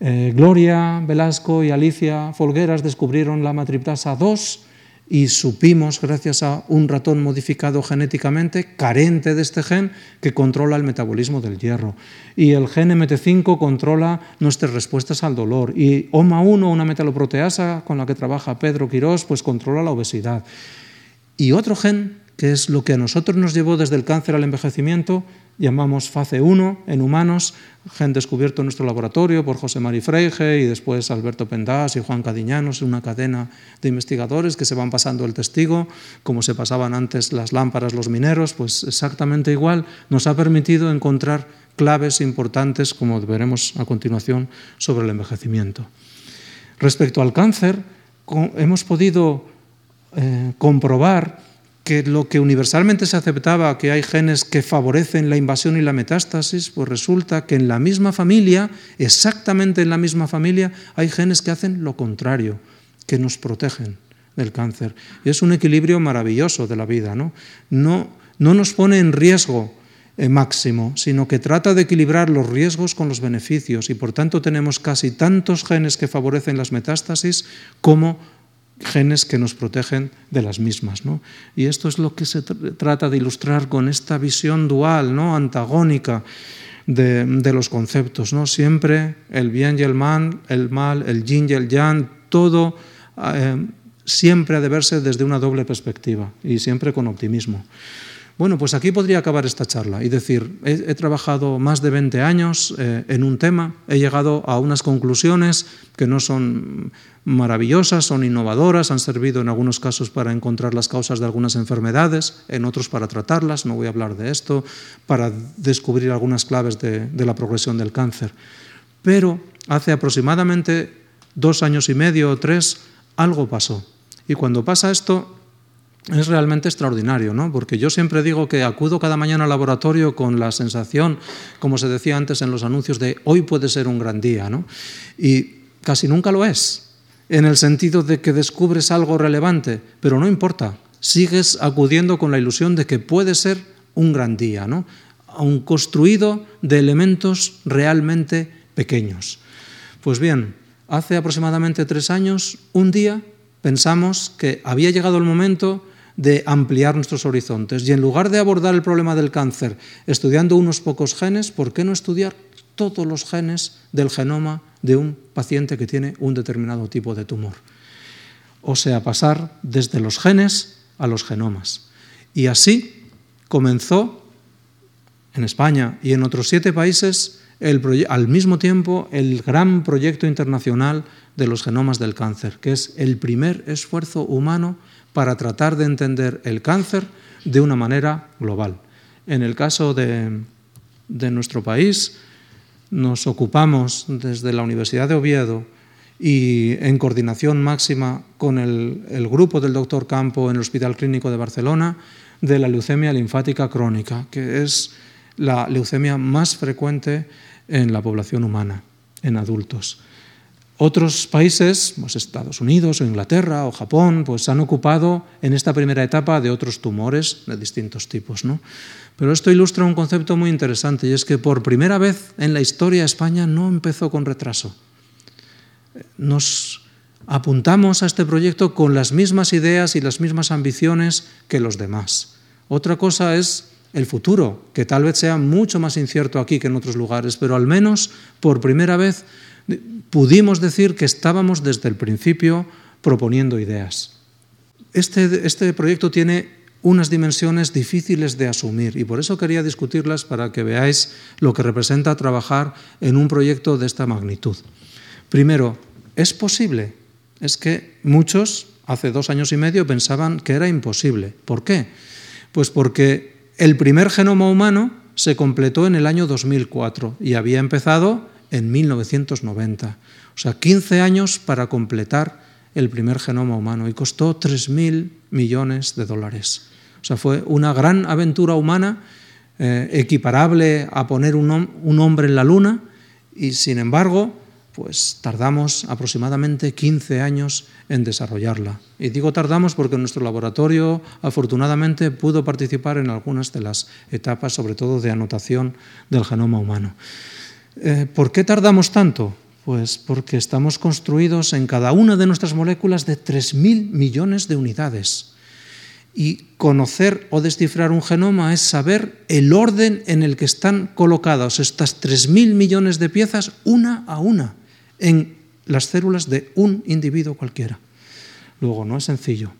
B: Eh, Gloria Velasco y Alicia Folgueras descubrieron la matriptasa 2, y supimos, gracias a un ratón modificado genéticamente, carente de este gen, que controla el metabolismo del hierro. Y el gen MT5 controla nuestras respuestas al dolor. Y OMA1, una metaloproteasa con la que trabaja Pedro Quirós, pues controla la obesidad. Y otro gen que es lo que a nosotros nos llevó desde el cáncer al envejecimiento, llamamos fase 1 en humanos, gen descubierto en nuestro laboratorio por José Mari Freige y después Alberto Pendás y Juan Cadiñanos, una cadena de investigadores que se van pasando el testigo, como se pasaban antes las lámparas, los mineros, pues exactamente igual, nos ha permitido encontrar claves importantes, como veremos a continuación, sobre el envejecimiento. Respecto al cáncer, hemos podido eh, comprobar que lo que universalmente se aceptaba, que hay genes que favorecen la invasión y la metástasis, pues resulta que en la misma familia, exactamente en la misma familia, hay genes que hacen lo contrario, que nos protegen del cáncer. Y es un equilibrio maravilloso de la vida, ¿no? No, no nos pone en riesgo eh, máximo, sino que trata de equilibrar los riesgos con los beneficios y por tanto tenemos casi tantos genes que favorecen las metástasis como genes que nos protegen de las mismas. ¿no? Y esto es lo que se trata de ilustrar con esta visión dual, ¿no? antagónica de, los conceptos. ¿no? Siempre el bien y el mal, el mal, el yin y el yang, todo eh, siempre ha de verse desde una doble perspectiva y siempre con optimismo. Bueno, pues aquí podría acabar esta charla y decir, he, trabajado más de 20 años eh, en un tema, he llegado a unas conclusiones que no son maravillosas, son innovadoras, han servido en algunos casos para encontrar las causas de algunas enfermedades, en otros para tratarlas, no voy a hablar de esto, para descubrir algunas claves de, de la progresión del cáncer. Pero hace aproximadamente dos años y medio o tres, algo pasó. Y cuando pasa esto, es realmente extraordinario, ¿no? Porque yo siempre digo que acudo cada mañana al laboratorio con la sensación, como se decía antes en los anuncios, de hoy puede ser un gran día, ¿no? Y casi nunca lo es, en el sentido de que descubres algo relevante, pero no importa, sigues acudiendo con la ilusión de que puede ser un gran día, ¿no? Aun construido de elementos realmente pequeños. Pues bien, hace aproximadamente tres años, un día pensamos que había llegado el momento de ampliar nuestros horizontes. Y en lugar de abordar el problema del cáncer estudiando unos pocos genes, ¿por qué no estudiar todos los genes del genoma de un paciente que tiene un determinado tipo de tumor? O sea, pasar desde los genes a los genomas. Y así comenzó en España y en otros siete países al mismo tiempo el gran proyecto internacional de los genomas del cáncer, que es el primer esfuerzo humano para tratar de entender el cáncer de una manera global. En el caso de, nuestro país, nos ocupamos desde la Universidad de Oviedo y en coordinación máxima con el, el, grupo del doctor Campo en el Hospital Clínico de Barcelona de la leucemia linfática crónica, que es la leucemia más frecuente en la población humana, en adultos. Otros países, pues Estados Unidos o Inglaterra o Japón, pues han ocupado en esta primera etapa de otros tumores de distintos tipos. ¿no? Pero esto ilustra un concepto muy interesante y es que por primera vez en la historia España no empezó con retraso. Nos apuntamos a este proyecto con las mismas ideas y las mismas ambiciones que los demás. Otra cosa es el futuro, que tal vez sea mucho más incierto aquí que en otros lugares, pero al menos por primera vez pudimos decir que estábamos desde el principio proponiendo ideas. Este, este, proyecto tiene unas dimensiones difíciles de asumir y por eso quería discutirlas para que veáis lo que representa trabajar en un proyecto de esta magnitud. Primero, ¿es posible? Es que muchos hace dos años y medio pensaban que era imposible. ¿Por qué? Pues porque el primer genoma humano se completó en el año 2004 y había empezado en 1990. O sea, 15 años para completar el primer genoma humano y costó 3.000 millones de dólares. O sea, fue una gran aventura humana eh, equiparable a poner un, un hombre en la luna y, sin embargo, pues tardamos aproximadamente 15 años en desarrollarla. Y digo tardamos porque nuestro laboratorio afortunadamente pudo participar en algunas de las etapas, sobre todo de anotación del genoma humano. Eh, ¿Por qué tardamos tanto? Pues porque estamos construidos en cada una de nuestras moléculas de 3.000 millones de unidades. Y conocer o descifrar un genoma es saber el orden en el que están colocadas estas 3.000 millones de piezas una a una en las células de un individuo cualquiera. Luego, no es sencillo.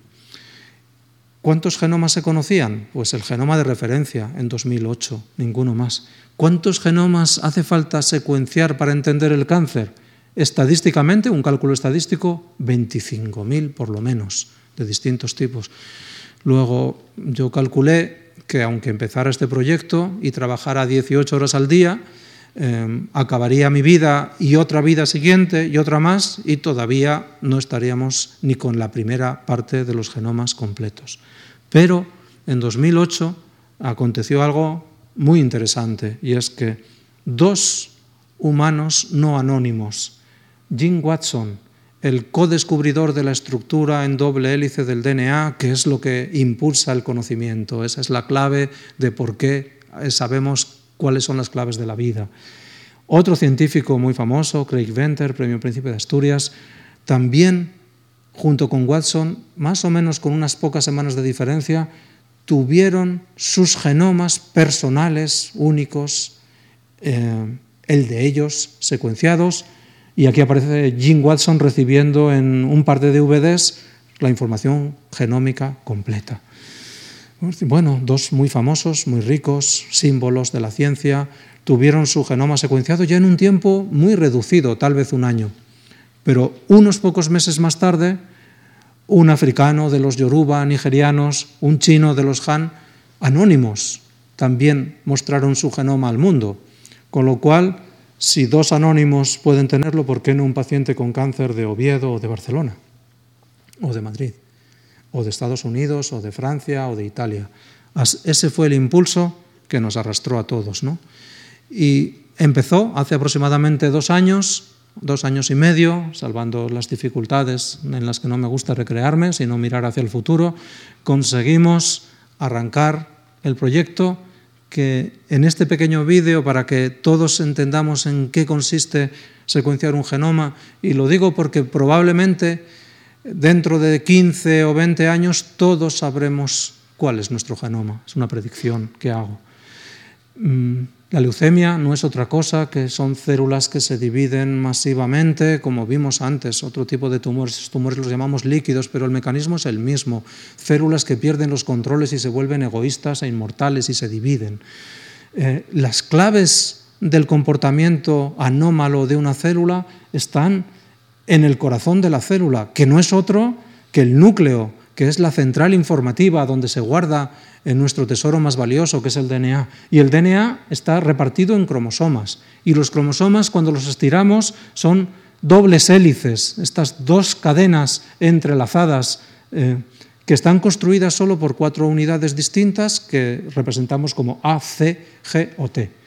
B: ¿Cuántos genomas se conocían? Pues el genoma de referencia en 2008, ninguno más. ¿Cuántos genomas hace falta secuenciar para entender el cáncer? Estadísticamente, un cálculo estadístico, 25.000 por lo menos, de distintos tipos. Luego yo calculé que aunque empezara este proyecto y trabajara 18 horas al día, eh, acabaría mi vida y otra vida siguiente y otra más y todavía no estaríamos ni con la primera parte de los genomas completos. Pero en 2008 aconteció algo muy interesante y es que dos humanos no anónimos, Jim Watson, el codescubridor de la estructura en doble hélice del DNA, que es lo que impulsa el conocimiento, esa es la clave de por qué sabemos cuáles son las claves de la vida. Otro científico muy famoso, Craig Venter, Premio Príncipe de Asturias, también, junto con Watson, más o menos con unas pocas semanas de diferencia, tuvieron sus genomas personales únicos, eh, el de ellos secuenciados, y aquí aparece Jim Watson recibiendo en un par de DVDs la información genómica completa. Bueno, dos muy famosos, muy ricos, símbolos de la ciencia, tuvieron su genoma secuenciado ya en un tiempo muy reducido, tal vez un año. Pero unos pocos meses más tarde, un africano de los Yoruba, nigerianos, un chino de los Han, anónimos, también mostraron su genoma al mundo. Con lo cual, si dos anónimos pueden tenerlo, ¿por qué no un paciente con cáncer de Oviedo o de Barcelona? O de Madrid o de Estados Unidos, o de Francia, o de Italia. Ese fue el impulso que nos arrastró a todos. ¿no? Y empezó hace aproximadamente dos años, dos años y medio, salvando las dificultades en las que no me gusta recrearme, sino mirar hacia el futuro, conseguimos arrancar el proyecto que en este pequeño vídeo, para que todos entendamos en qué consiste secuenciar un genoma, y lo digo porque probablemente dentro de 15 o 20 años todos sabremos cuál es nuestro genoma. Es una predicción que hago. Mm, la leucemia no es otra cosa que son células que se dividen masivamente, como vimos antes, otro tipo de tumores. Estos tumores los llamamos líquidos, pero el mecanismo es el mismo. Células que pierden los controles y se vuelven egoístas e inmortales y se dividen. Eh, las claves del comportamiento anómalo de una célula están en el corazón de la célula, que no es otro que el núcleo, que es la central informativa donde se guarda en nuestro tesoro más valioso, que es el DNA. Y el DNA está repartido en cromosomas. Y los cromosomas, cuando los estiramos, son dobles hélices, estas dos cadenas entrelazadas eh, que están construidas solo por cuatro unidades distintas que representamos como A, C, G o T.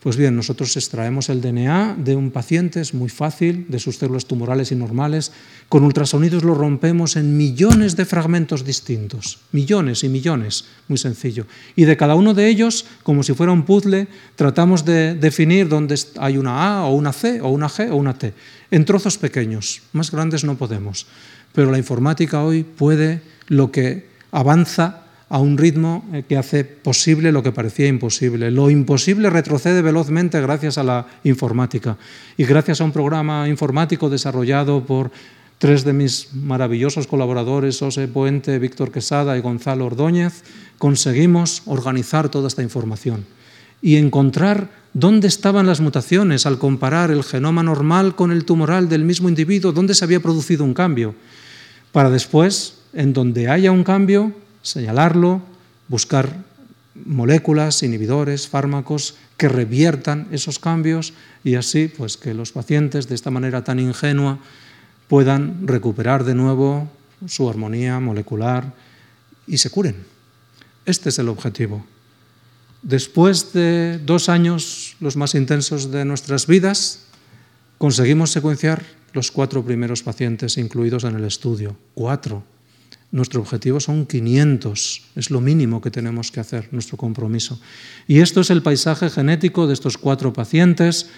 B: Pues bien, nosotros extraemos el DNA de un paciente, es muy fácil, de sus células tumorales y normales. Con ultrasonidos lo rompemos en millones de fragmentos distintos, millones y millones, muy sencillo. Y de cada uno de ellos, como si fuera un puzzle, tratamos de definir dónde hay una A o una C o una G o una T, en trozos pequeños, más grandes no podemos. Pero la informática hoy puede lo que avanza a un ritmo eh, que hace posible lo que parecía imposible. Lo imposible retrocede velozmente gracias a la informática y gracias a un programa informático desarrollado por tres de mis maravillosos colaboradores, José Puente, Víctor Quesada y Gonzalo Ordóñez, conseguimos organizar toda esta información y encontrar dónde estaban las mutaciones al comparar el genoma normal con el tumoral del mismo individuo, dónde se había producido un cambio, para después, en donde haya un cambio, señalarlo, buscar moléculas, inhibidores, fármacos que reviertan esos cambios y así pues que los pacientes de esta manera tan ingenua puedan recuperar de nuevo su armonía molecular y se curen. Este es el objetivo. Después de dos años, los más intensos de nuestras vidas, conseguimos secuenciar los cuatro primeros pacientes incluidos en el estudio. Cuatro. Nuestro objetivo son 500, es lo mínimo que tenemos que hacer, nuestro compromiso. Y esto es el paisaje genético de estos cuatro pacientes,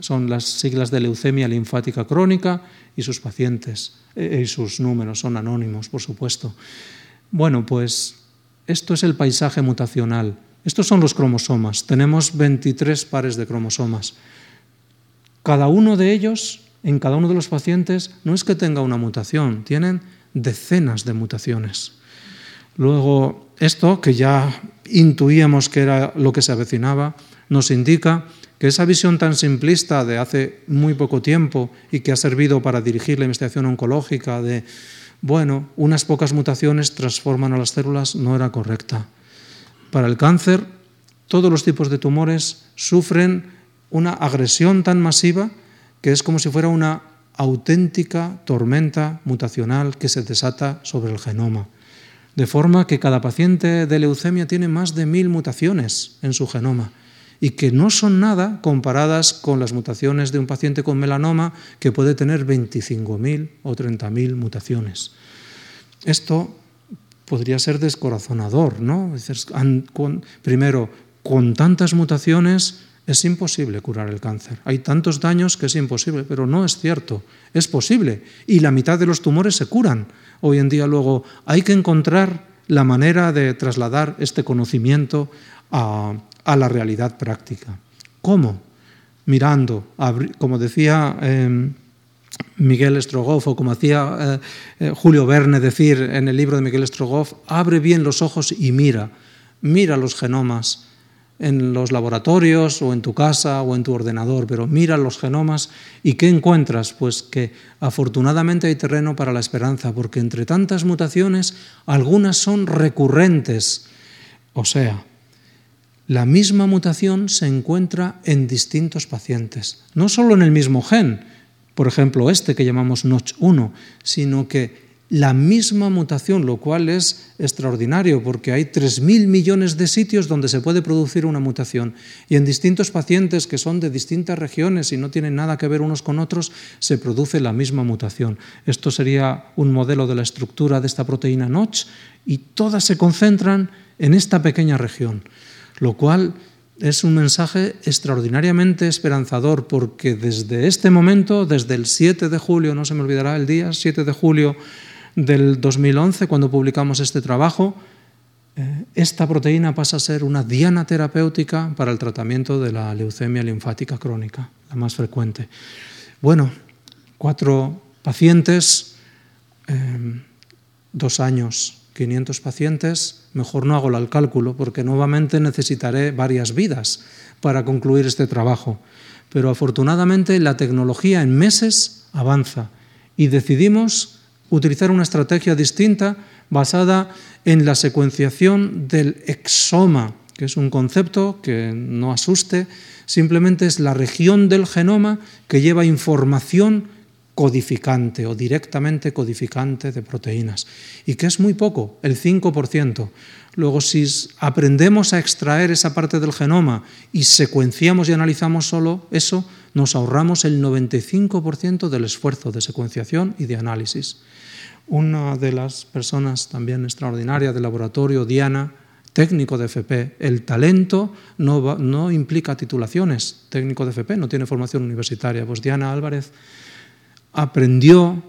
B: son las siglas de leucemia linfática crónica y sus pacientes, eh, y sus números son anónimos, por supuesto. Bueno, pues esto es el paisaje mutacional. Estos son los cromosomas. Tenemos 23 pares de cromosomas. Cada uno de ellos, en cada uno de los pacientes, no es que tenga una mutación, tienen decenas de mutaciones. Luego, esto que ya intuíamos que era lo que se avecinaba, nos indica que esa visión tan simplista de hace muy poco tiempo y que ha servido para dirigir la investigación oncológica de, bueno, unas pocas mutaciones transforman a las células, no era correcta. Para el cáncer, todos los tipos de tumores sufren una agresión tan masiva que es como si fuera una auténtica tormenta mutacional que se desata sobre el genoma. De forma que cada paciente de leucemia tiene más de mil mutaciones en su genoma y que no son nada comparadas con las mutaciones de un paciente con melanoma que puede tener 25.000 o 30.000 mutaciones. Esto podría ser descorazonador, ¿no? primero, con tantas mutaciones es imposible curar el cáncer. Hay tantos daños que es imposible, pero no es cierto. Es posible. Y la mitad de los tumores se curan. Hoy en día luego hay que encontrar la manera de trasladar este conocimiento a, la realidad práctica. ¿Cómo? Mirando, como decía em, Miguel Strogoff o como hacía eh, eh, Julio Verne decir en el libro de Miguel Strogoff, abre bien los ojos y mira, mira los genomas en los laboratorios o en tu casa o en tu ordenador, pero mira los genomas y ¿qué encuentras? Pues que afortunadamente hay terreno para la esperanza, porque entre tantas mutaciones algunas son recurrentes. O sea, la misma mutación se encuentra en distintos pacientes, no solo en el mismo gen, por ejemplo este que llamamos NOTCH1, sino que la misma mutación, lo cual es extraordinario porque hay 3.000 millones de sitios donde se puede producir una mutación y en distintos pacientes que son de distintas regiones y no tienen nada que ver unos con otros, se produce la misma mutación. Esto sería un modelo de la estructura de esta proteína Notch y todas se concentran en esta pequeña región, lo cual es un mensaje extraordinariamente esperanzador porque desde este momento, desde el 7 de julio, no se me olvidará el día, 7 de julio, del 2011, cuando publicamos este trabajo, eh, esta proteína pasa a ser una diana terapéutica para el tratamiento de la leucemia linfática crónica, la más frecuente. Bueno, cuatro pacientes, em, dos años, 500 pacientes, mejor no hago el cálculo porque nuevamente necesitaré varias vidas para concluir este trabajo. Pero afortunadamente la tecnología en meses avanza y decidimos utilizar una estrategia distinta basada en la secuenciación del exoma, que es un concepto que no asuste, simplemente es la región del genoma que lleva información codificante o directamente codificante de proteínas, y que es muy poco, el 5%. Luego, si aprendemos a extraer esa parte del genoma y secuenciamos y analizamos solo eso, nos ahorramos el 95% del esfuerzo de secuenciación y de análisis. Una de las personas también extraordinarias del laboratorio, Diana, técnico de FP. El talento no, no, implica titulaciones. Técnico de FP no tiene formación universitaria. Pues Diana Álvarez aprendió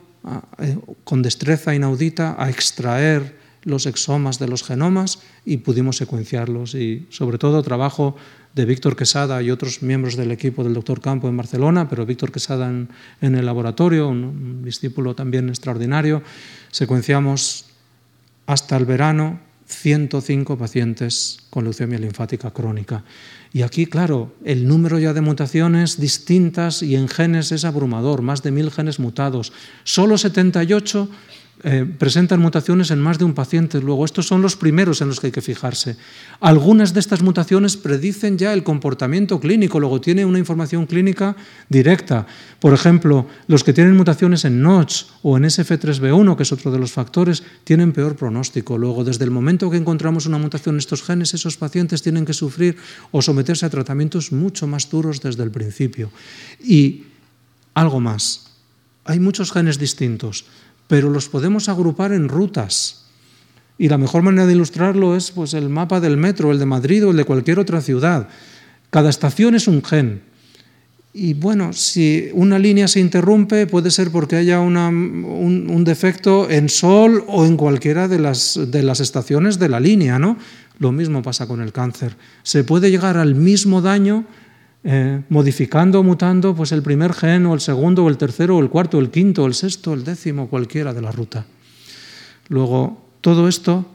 B: eh, con destreza inaudita a extraer los exomas de los genomas y pudimos secuenciarlos. Y sobre todo trabajo de Víctor Quesada y otros miembros del equipo del doctor Campo en Barcelona, pero Víctor Quesada en, el laboratorio, un, discípulo también extraordinario. Secuenciamos hasta el verano 105 pacientes con leucemia linfática crónica. Y aquí, claro, el número ya de mutaciones distintas y en genes es abrumador, más de mil genes mutados. Solo 78 eh, presentan mutaciones en más de un paciente. Luego, estos son los primeros en los que hay que fijarse. Algunas de estas mutaciones predicen ya el comportamiento clínico, luego tiene una información clínica directa. Por ejemplo, los que tienen mutaciones en NOTCH o en SF3B1, que es otro de los factores, tienen peor pronóstico. Luego, desde el momento que encontramos una mutación en estos genes, esos pacientes tienen que sufrir o someterse a tratamientos mucho más duros desde el principio. Y algo más. Hay muchos genes distintos pero los podemos agrupar en rutas. Y la mejor manera de ilustrarlo es pues, el mapa del metro, el de Madrid o el de cualquier otra ciudad. Cada estación es un gen. Y bueno, si una línea se interrumpe, puede ser porque haya un, defecto en Sol o en cualquiera de las, de las estaciones de la línea. ¿no? Lo mismo pasa con el cáncer. Se puede llegar al mismo daño eh, modificando o mutando pues el primer gen o el segundo o el tercero o el cuarto o el quinto o el sexto el décimo, cualquiera de la ruta. Luego, todo esto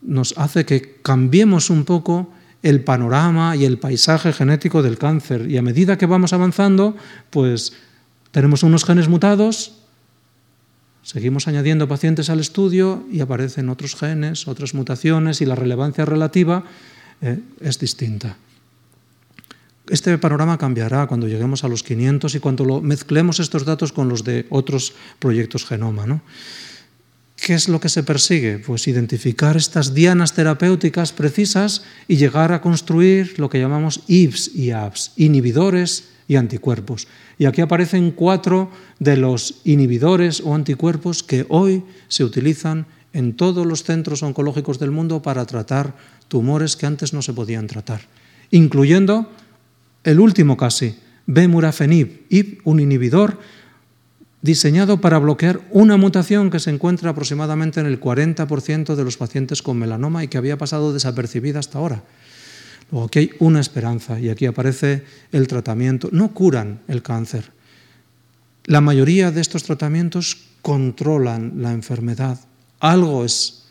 B: nos hace que cambiemos un poco el panorama y el paisaje genético del cáncer. Y a medida que vamos avanzando, pues tenemos unos genes mutados, seguimos añadiendo pacientes al estudio y aparecen otros genes, otras mutaciones y la relevancia relativa eh, es distinta. Este panorama cambiará cuando lleguemos a los 500 y cuando lo mezclemos estos datos con los de otros proyectos genoma. ¿no? ¿Qué es lo que se persigue? Pues identificar estas dianas terapéuticas precisas y llegar a construir lo que llamamos IBS y ABS, inhibidores y anticuerpos. Y aquí aparecen cuatro de los inhibidores o anticuerpos que hoy se utilizan en todos los centros oncológicos del mundo para tratar tumores que antes no se podían tratar, incluyendo el último casi, Bemurafenib, un inhibidor diseñado para bloquear una mutación que se encuentra aproximadamente en el 40% de los pacientes con melanoma y que había pasado desapercibida hasta ahora. Luego aquí hay una esperanza y aquí aparece el tratamiento. No curan el cáncer. La mayoría de estos tratamientos controlan la enfermedad. Algo es,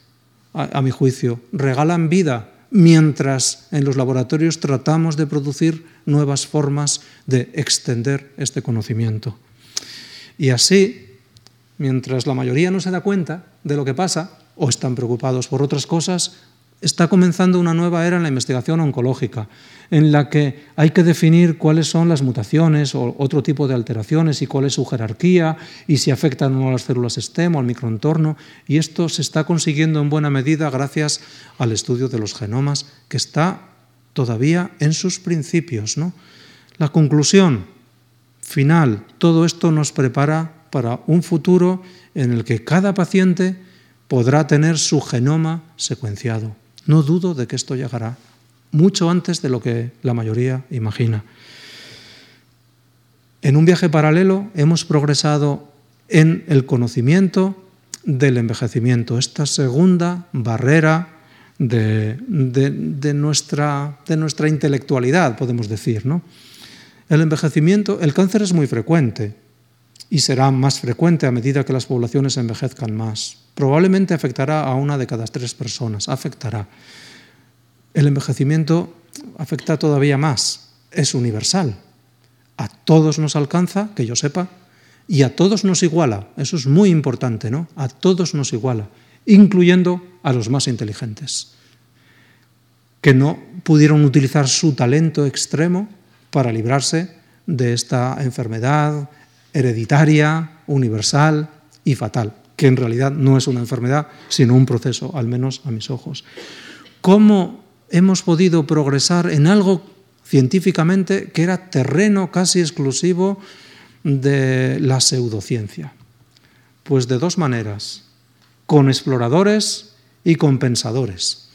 B: a, a mi juicio, regalan vida mientras en los laboratorios tratamos de producir nuevas formas de extender este conocimiento. Y así, mientras la mayoría no se da cuenta de lo que pasa o están preocupados por otras cosas, está comenzando una nueva era en la investigación oncológica, en la que hay que definir cuáles son las mutaciones o otro tipo de alteraciones y cuál es su jerarquía y si afectan o no a las células STEM o al microentorno. Y esto se está consiguiendo en buena medida gracias al estudio de los genomas, que está todavía en sus principios. ¿no? La conclusión, final, todo esto nos prepara para un futuro en el que cada paciente podrá tener su genoma secuenciado. No dudo de que esto llegará mucho antes de lo que la mayoría imagina. En un viaje paralelo hemos progresado en el conocimiento del envejecimiento, esta segunda barrera de, nuestra, de nuestra, intelectualidad, podemos decir. ¿no? El envejecimiento, el cáncer es muy frecuente y será más frecuente a medida que las poblaciones envejezcan más. Probablemente afectará a una de cada tres personas, afectará. El envejecimiento afecta todavía más, es universal. A todos nos alcanza, que yo sepa, y a todos nos iguala. Eso es muy importante, ¿no? A todos nos iguala, incluyendo a los más inteligentes, que no pudieron utilizar su talento extremo para librarse de esta enfermedad hereditaria, universal y fatal, que en realidad no es una enfermedad, sino un proceso, al menos a mis ojos. ¿Cómo hemos podido progresar en algo científicamente que era terreno casi exclusivo de la pseudociencia? Pues de dos maneras, con exploradores y con pensadores.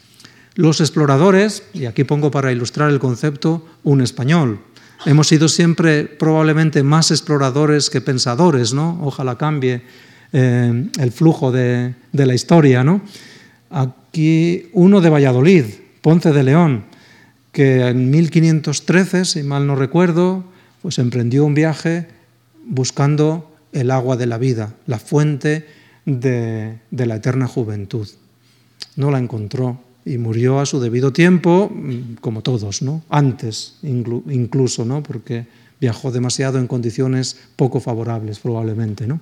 B: Los exploradores, y aquí pongo para ilustrar el concepto un español, hemos sido siempre probablemente más exploradores que pensadores, ¿no? Ojalá cambie eh, el flujo de, la historia, ¿no? Aquí uno de Valladolid, Ponce de León, que en 1513, si mal no recuerdo, pues emprendió un viaje buscando el agua de la vida, la fuente de la eterna juventud. No la encontró, y murió a su debido tiempo, como todos, ¿no? antes incluso, ¿no? porque viajó demasiado en condiciones poco favorables probablemente. ¿no?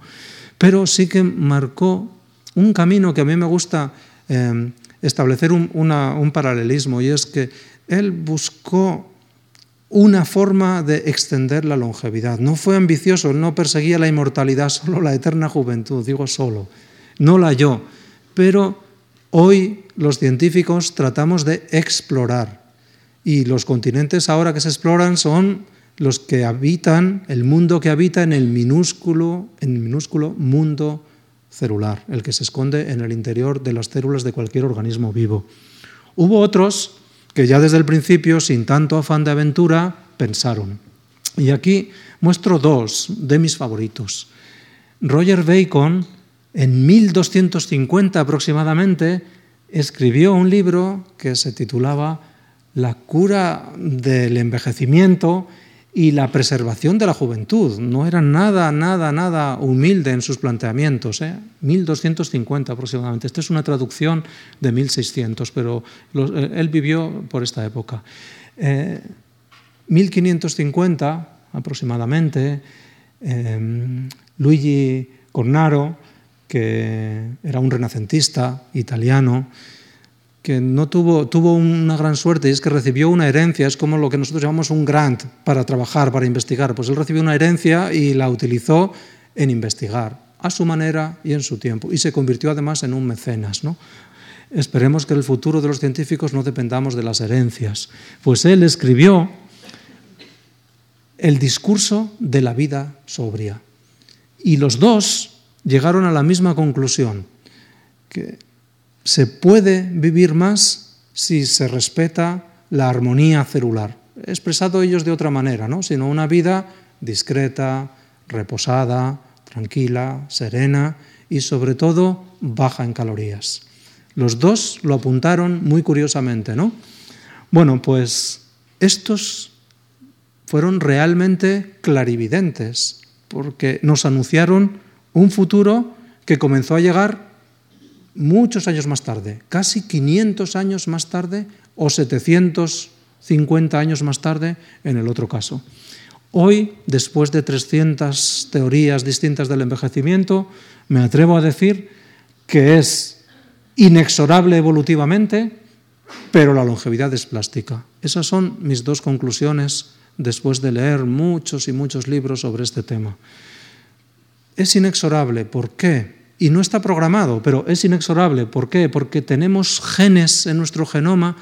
B: Pero sí que marcó un camino que a mí me gusta em, establecer un, un paralelismo y es que él buscó una forma de extender la longevidad. No fue ambicioso, no perseguía la inmortalidad, solo la eterna juventud, digo solo, no la yo, pero Hoy los científicos tratamos de explorar y los continentes ahora que se exploran son los que habitan, el mundo que habita en el minúsculo, en el minúsculo mundo celular, el que se esconde en el interior de las células de cualquier organismo vivo. Hubo otros que ya desde el principio, sin tanto afán de aventura, pensaron. Y aquí muestro dos de mis favoritos. Roger Bacon en 1250 aproximadamente, escribió un libro que se titulaba La cura del envejecimiento y la preservación de la juventud. No era nada, nada, nada humilde en sus planteamientos. ¿eh? 1250 aproximadamente. Esta es una traducción de 1600, pero eh, él vivió por esta época. 1550 eh, aproximadamente, eh, Luigi Cornaro, que era un renacentista italiano, que no tuvo, tuvo una gran suerte y es que recibió una herencia, es como lo que nosotros llamamos un grant para trabajar, para investigar. Pues él recibió una herencia y la utilizó en investigar, a su manera y en su tiempo, y se convirtió además en un mecenas. ¿no? Esperemos que el futuro de los científicos no dependamos de las herencias. Pues él escribió el discurso de la vida sobria. Y los dos llegaron a la misma conclusión, que se puede vivir más si se respeta la armonía celular. expresado ellos de otra manera, ¿no? sino una vida discreta, reposada, tranquila, serena y sobre todo baja en calorías. Los dos lo apuntaron muy curiosamente, ¿no? Bueno, pues estos fueron realmente clarividentes, porque nos anunciaron un futuro que comenzó a llegar muchos años más tarde, casi 500 años más tarde o 750 años más tarde en el otro caso. Hoy, después de 300 teorías distintas del envejecimiento, me atrevo a decir que es inexorable evolutivamente, pero la longevidad es plástica. Esas son mis dos conclusiones después de leer muchos y muchos libros sobre este tema. Es inexorable, ¿por qué? y no está programado, pero es inexorable. ¿Por qué? Porque tenemos genes en nuestro genoma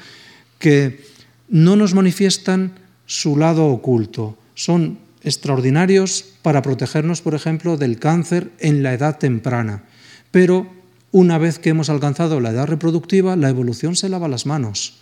B: que no nos manifiestan su lado oculto. Son extraordinarios para protegernos, por ejemplo, del cáncer en la edad temprana. Pero una vez que hemos alcanzado la edad reproductiva, la evolución se lava las manos.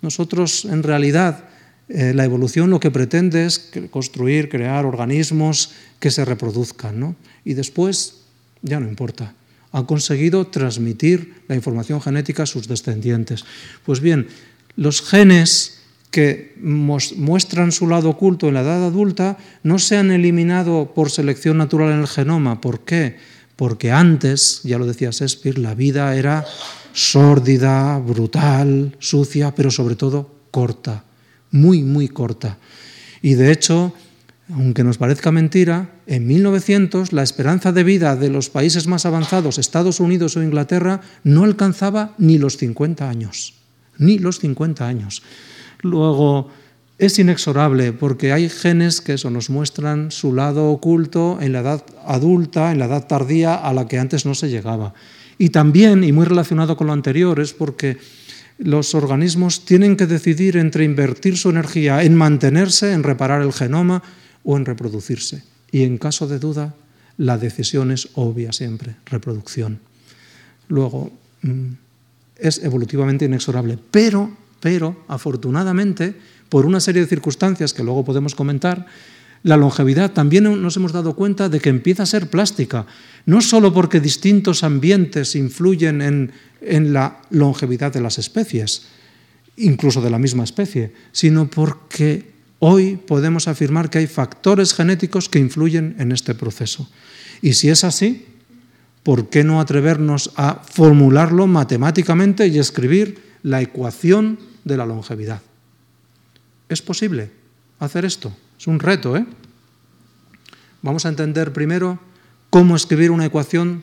B: Nosotros, en realidad, eh, la evolución lo que pretende es construir, crear organismos que se reproduzcan, ¿no? Y después ya no importa. Han conseguido transmitir la información genética a sus descendientes. Pues bien, los genes que muestran su lado oculto en la edad adulta no se han eliminado por selección natural en el genoma. ¿Por qué? Porque antes, ya lo decía Shakespeare, la vida era sórdida, brutal, sucia, pero sobre todo corta, muy, muy corta. Y de hecho, aunque nos parezca mentira, en 1900 la esperanza de vida de los países más avanzados, Estados Unidos o Inglaterra, no alcanzaba ni los 50 años. Ni los 50 años. Luego, es inexorable porque hay genes que eso nos muestran su lado oculto en la edad adulta, en la edad tardía a la que antes no se llegaba. Y también, y muy relacionado con lo anterior, es porque los organismos tienen que decidir entre invertir su energía en mantenerse, en reparar el genoma, o en reproducirse. Y en caso de duda, la decisión es obvia siempre, reproducción. Luego, mm, es evolutivamente inexorable, pero, pero, afortunadamente, por una serie de circunstancias que luego podemos comentar, la longevidad también nos hemos dado cuenta de que empieza a ser plástica, no solo porque distintos ambientes influyen en, en la longevidad de las especies, incluso de la misma especie, sino porque Hoy podemos afirmar que hay factores genéticos que influyen en este proceso. Y si es así, ¿por qué no atrevernos a formularlo matemáticamente y escribir la ecuación de la longevidad? ¿Es posible hacer esto? Es un reto, ¿eh? Vamos a entender primero cómo escribir una ecuación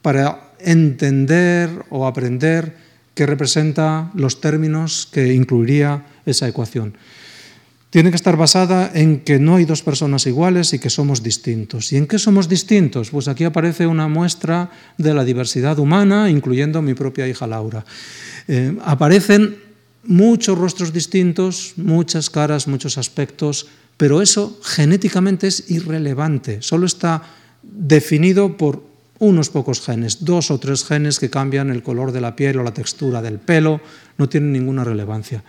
B: para entender o aprender qué representa los términos que incluiría esa ecuación tiene que estar basada en que no hay dos personas iguales y que somos distintos. ¿Y en qué somos distintos? Pues aquí aparece una muestra de la diversidad humana, incluyendo mi propia hija Laura. Eh, aparecen muchos rostros distintos, muchas caras, muchos aspectos, pero eso genéticamente es irrelevante, solo está definido por unos pocos genes, dos o tres genes que cambian el color de la piel o la textura del pelo, no tienen ninguna relevancia.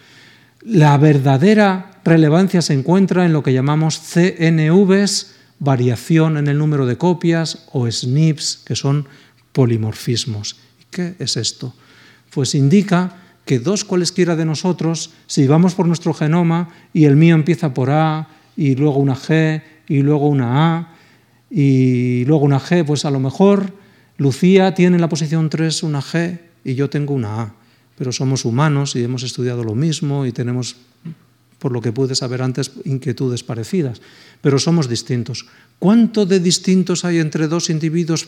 B: La verdadera relevancia se encuentra en lo que llamamos CNVs, variación en el número de copias, o SNPs, que son polimorfismos. ¿Qué es esto? Pues indica que dos cualesquiera de nosotros, si vamos por nuestro genoma y el mío empieza por A, y luego una G y luego una A y luego una G, pues a lo mejor Lucía tiene en la posición 3 una G y yo tengo una A, pero somos humanos y hemos estudiado lo mismo y tenemos, por lo que pude saber antes, inquietudes parecidas, pero somos distintos. ¿Cuánto de distintos hay entre dos individuos,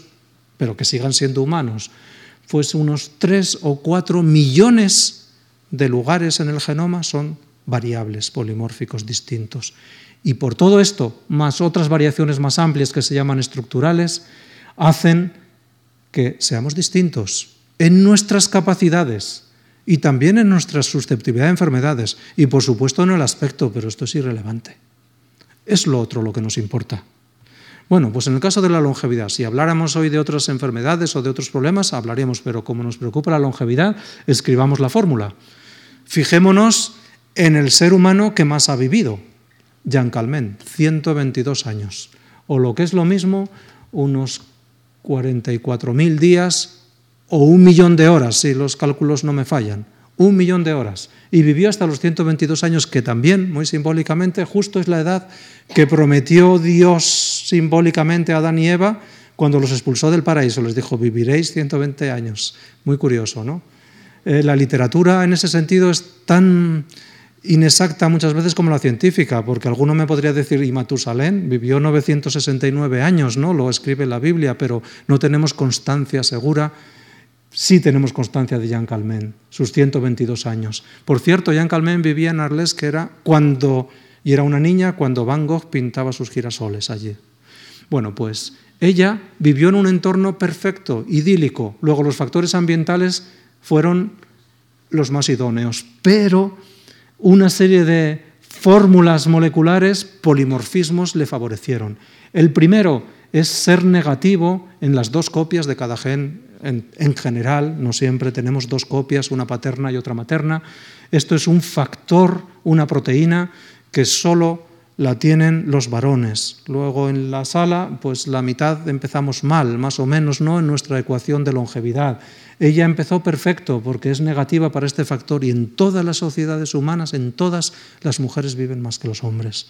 B: pero que sigan siendo humanos? Pues unos 3 o 4 millones de lugares en el genoma son variables polimórficos distintos. Y por todo esto, más otras variaciones más amplias que se llaman estructurales, hacen que seamos distintos en nuestras capacidades y también en nuestra susceptibilidad a enfermedades y por supuesto en el aspecto, pero esto es irrelevante. Es lo otro lo que nos importa. Bueno, pues en el caso de la longevidad, si habláramos hoy de otras enfermedades o de otros problemas, hablaríamos, pero como nos preocupa la longevidad, escribamos la fórmula. Fijémonos en el ser humano que más ha vivido, Jean Calment, 122 años, o lo que es lo mismo, unos 44.000 días o un millón de horas, si los cálculos no me fallan, un millón de horas. Y vivió hasta los 122 años, que también, muy simbólicamente, justo es la edad que prometió Dios simbólicamente a Adán y Eva cuando los expulsó del paraíso. Les dijo, viviréis 120 años. Muy curioso, ¿no? Eh, la literatura en ese sentido es tan inexacta muchas veces como la científica, porque alguno me podría decir, y Matusalén vivió 969 años, ¿no? Lo escribe la Biblia, pero no tenemos constancia segura. Sí tenemos constancia de Jean Calment, sus 122 años. Por cierto, Jean Calment vivía en Arles, que era cuando, y era una niña, cuando Van Gogh pintaba sus girasoles allí. Bueno, pues ella vivió en un entorno perfecto, idílico. Luego los factores ambientales fueron los más idóneos, pero una serie de fórmulas moleculares, polimorfismos, le favorecieron. El primero es ser negativo en las dos copias de cada gen en, general, no siempre tenemos dos copias, una paterna y otra materna. Esto es un factor, una proteína que solo la tienen los varones. Luego en la sala, pues la mitad empezamos mal, más o menos, ¿no? En nuestra ecuación de longevidad. Ella empezó perfecto porque es negativa para este factor y en todas las sociedades humanas, en todas, las mujeres viven más que los hombres.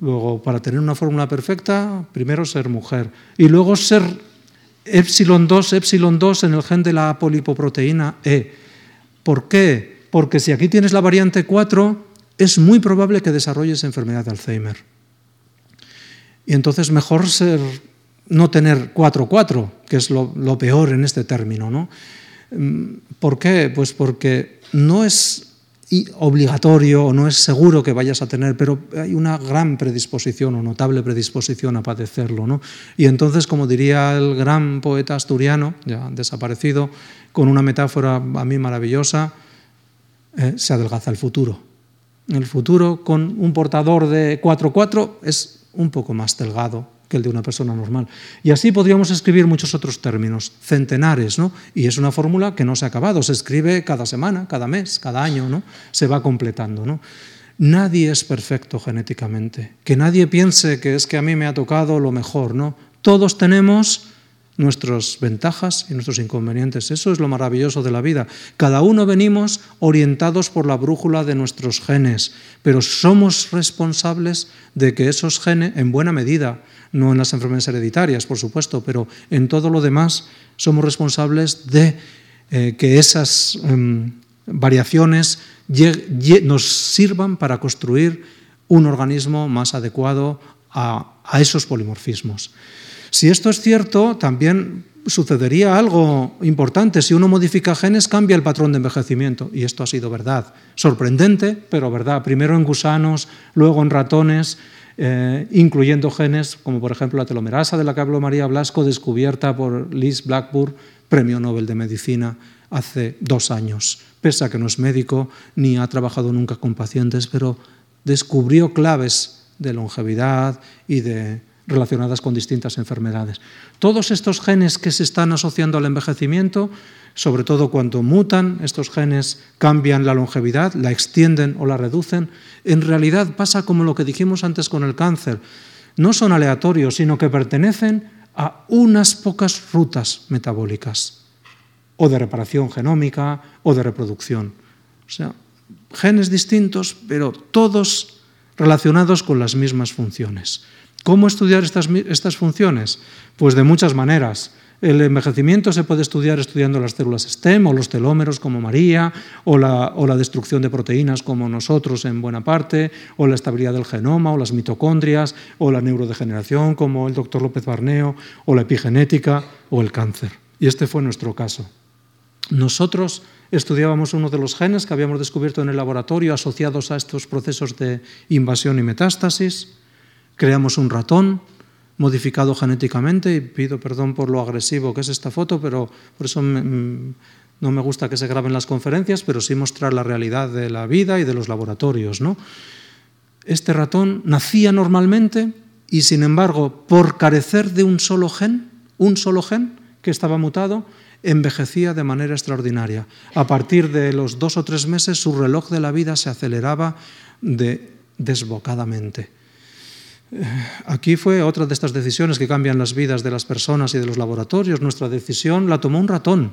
B: Luego, para tener una fórmula perfecta, primero ser mujer y luego ser epsilon 2, epsilon 2 en el gen de la polipoproteína E. ¿Por qué? Porque si aquí tienes la variante 4, es muy probable que desarrolles enfermedad de Alzheimer. Y entonces mejor ser no tener 4-4, que es lo, peor en este término. ¿no? Mm, ¿Por qué? Pues porque no es obligatorio o no es seguro que vayas a tener, pero hay una gran predisposición o notable predisposición a padecerlo. ¿no? Y entonces, como diría el gran poeta asturiano, ya desaparecido, con una metáfora a mí maravillosa, eh, se adelgaza el futuro. El futuro con un portador de 4-4 es un poco más delgado, el de una persona normal. Y así podríamos escribir muchos otros términos, centenares, ¿no? Y es una fórmula que no se ha acabado, se escribe cada semana, cada mes, cada año, ¿no? Se va completando, ¿no? Nadie es perfecto genéticamente. Que nadie piense que es que a mí me ha tocado lo mejor, ¿no? Todos tenemos nuestras ventajas y nuestros inconvenientes. Eso es lo maravilloso de la vida. Cada uno venimos orientados por la brújula de nuestros genes, pero somos responsables de que esos genes, en buena medida, no en las enfermedades hereditarias, por supuesto, pero en todo lo demás somos responsables de eh, que esas em, variaciones nos sirvan para construir un organismo más adecuado a, esos polimorfismos. Si esto es cierto, también sucedería algo importante. Si uno modifica genes, cambia el patrón de envejecimiento. Y esto ha sido verdad. Sorprendente, pero verdad. Primero en gusanos, luego en ratones, eh, incluyendo genes como por ejemplo la telomerasa de la que habló María Blasco, descubierta por Liz Blackburn, premio Nobel de Medicina, hace dos años. Pese a que no es médico ni ha trabajado nunca con pacientes, pero descubrió claves de longevidad y de relacionadas con distintas enfermedades. Todos estos genes que se están asociando al envejecimiento sobre todo cuando mutan, estos genes cambian la longevidad, la extienden o la reducen, en realidad pasa como lo que dijimos antes con el cáncer. No son aleatorios, sino que pertenecen a unas pocas rutas metabólicas, o de reparación genómica, o de reproducción. O sea, genes distintos, pero todos relacionados con las mismas funciones. ¿Cómo estudiar estas, estas funciones? Pues de muchas maneras. El envejecimiento se puede estudiar estudiando las células STEM o los telómeros como María, o la, o la, destrucción de proteínas como nosotros en buena parte, o la estabilidad del genoma, o las mitocondrias, o la neurodegeneración como el doctor López Barneo, o la epigenética, o el cáncer. Y este fue nuestro caso. Nosotros estudiábamos uno de los genes que habíamos descubierto en el laboratorio asociados a estos procesos de invasión y metástasis, creamos un ratón, modificado genéticamente, y pido perdón por lo agresivo que es esta foto, pero por eso mm, no me gusta que se graben las conferencias, pero sí mostrar la realidad de la vida y de los laboratorios. ¿no? Este ratón nacía normalmente y, sin embargo, por carecer de un solo gen, un solo gen que estaba mutado, envejecía de manera extraordinaria. A partir de los dos o tres meses, su reloj de la vida se aceleraba de, desbocadamente. Aquí fue otra de estas decisiones que cambian las vidas de las personas y de los laboratorios. Nuestra decisión la tomó un ratón.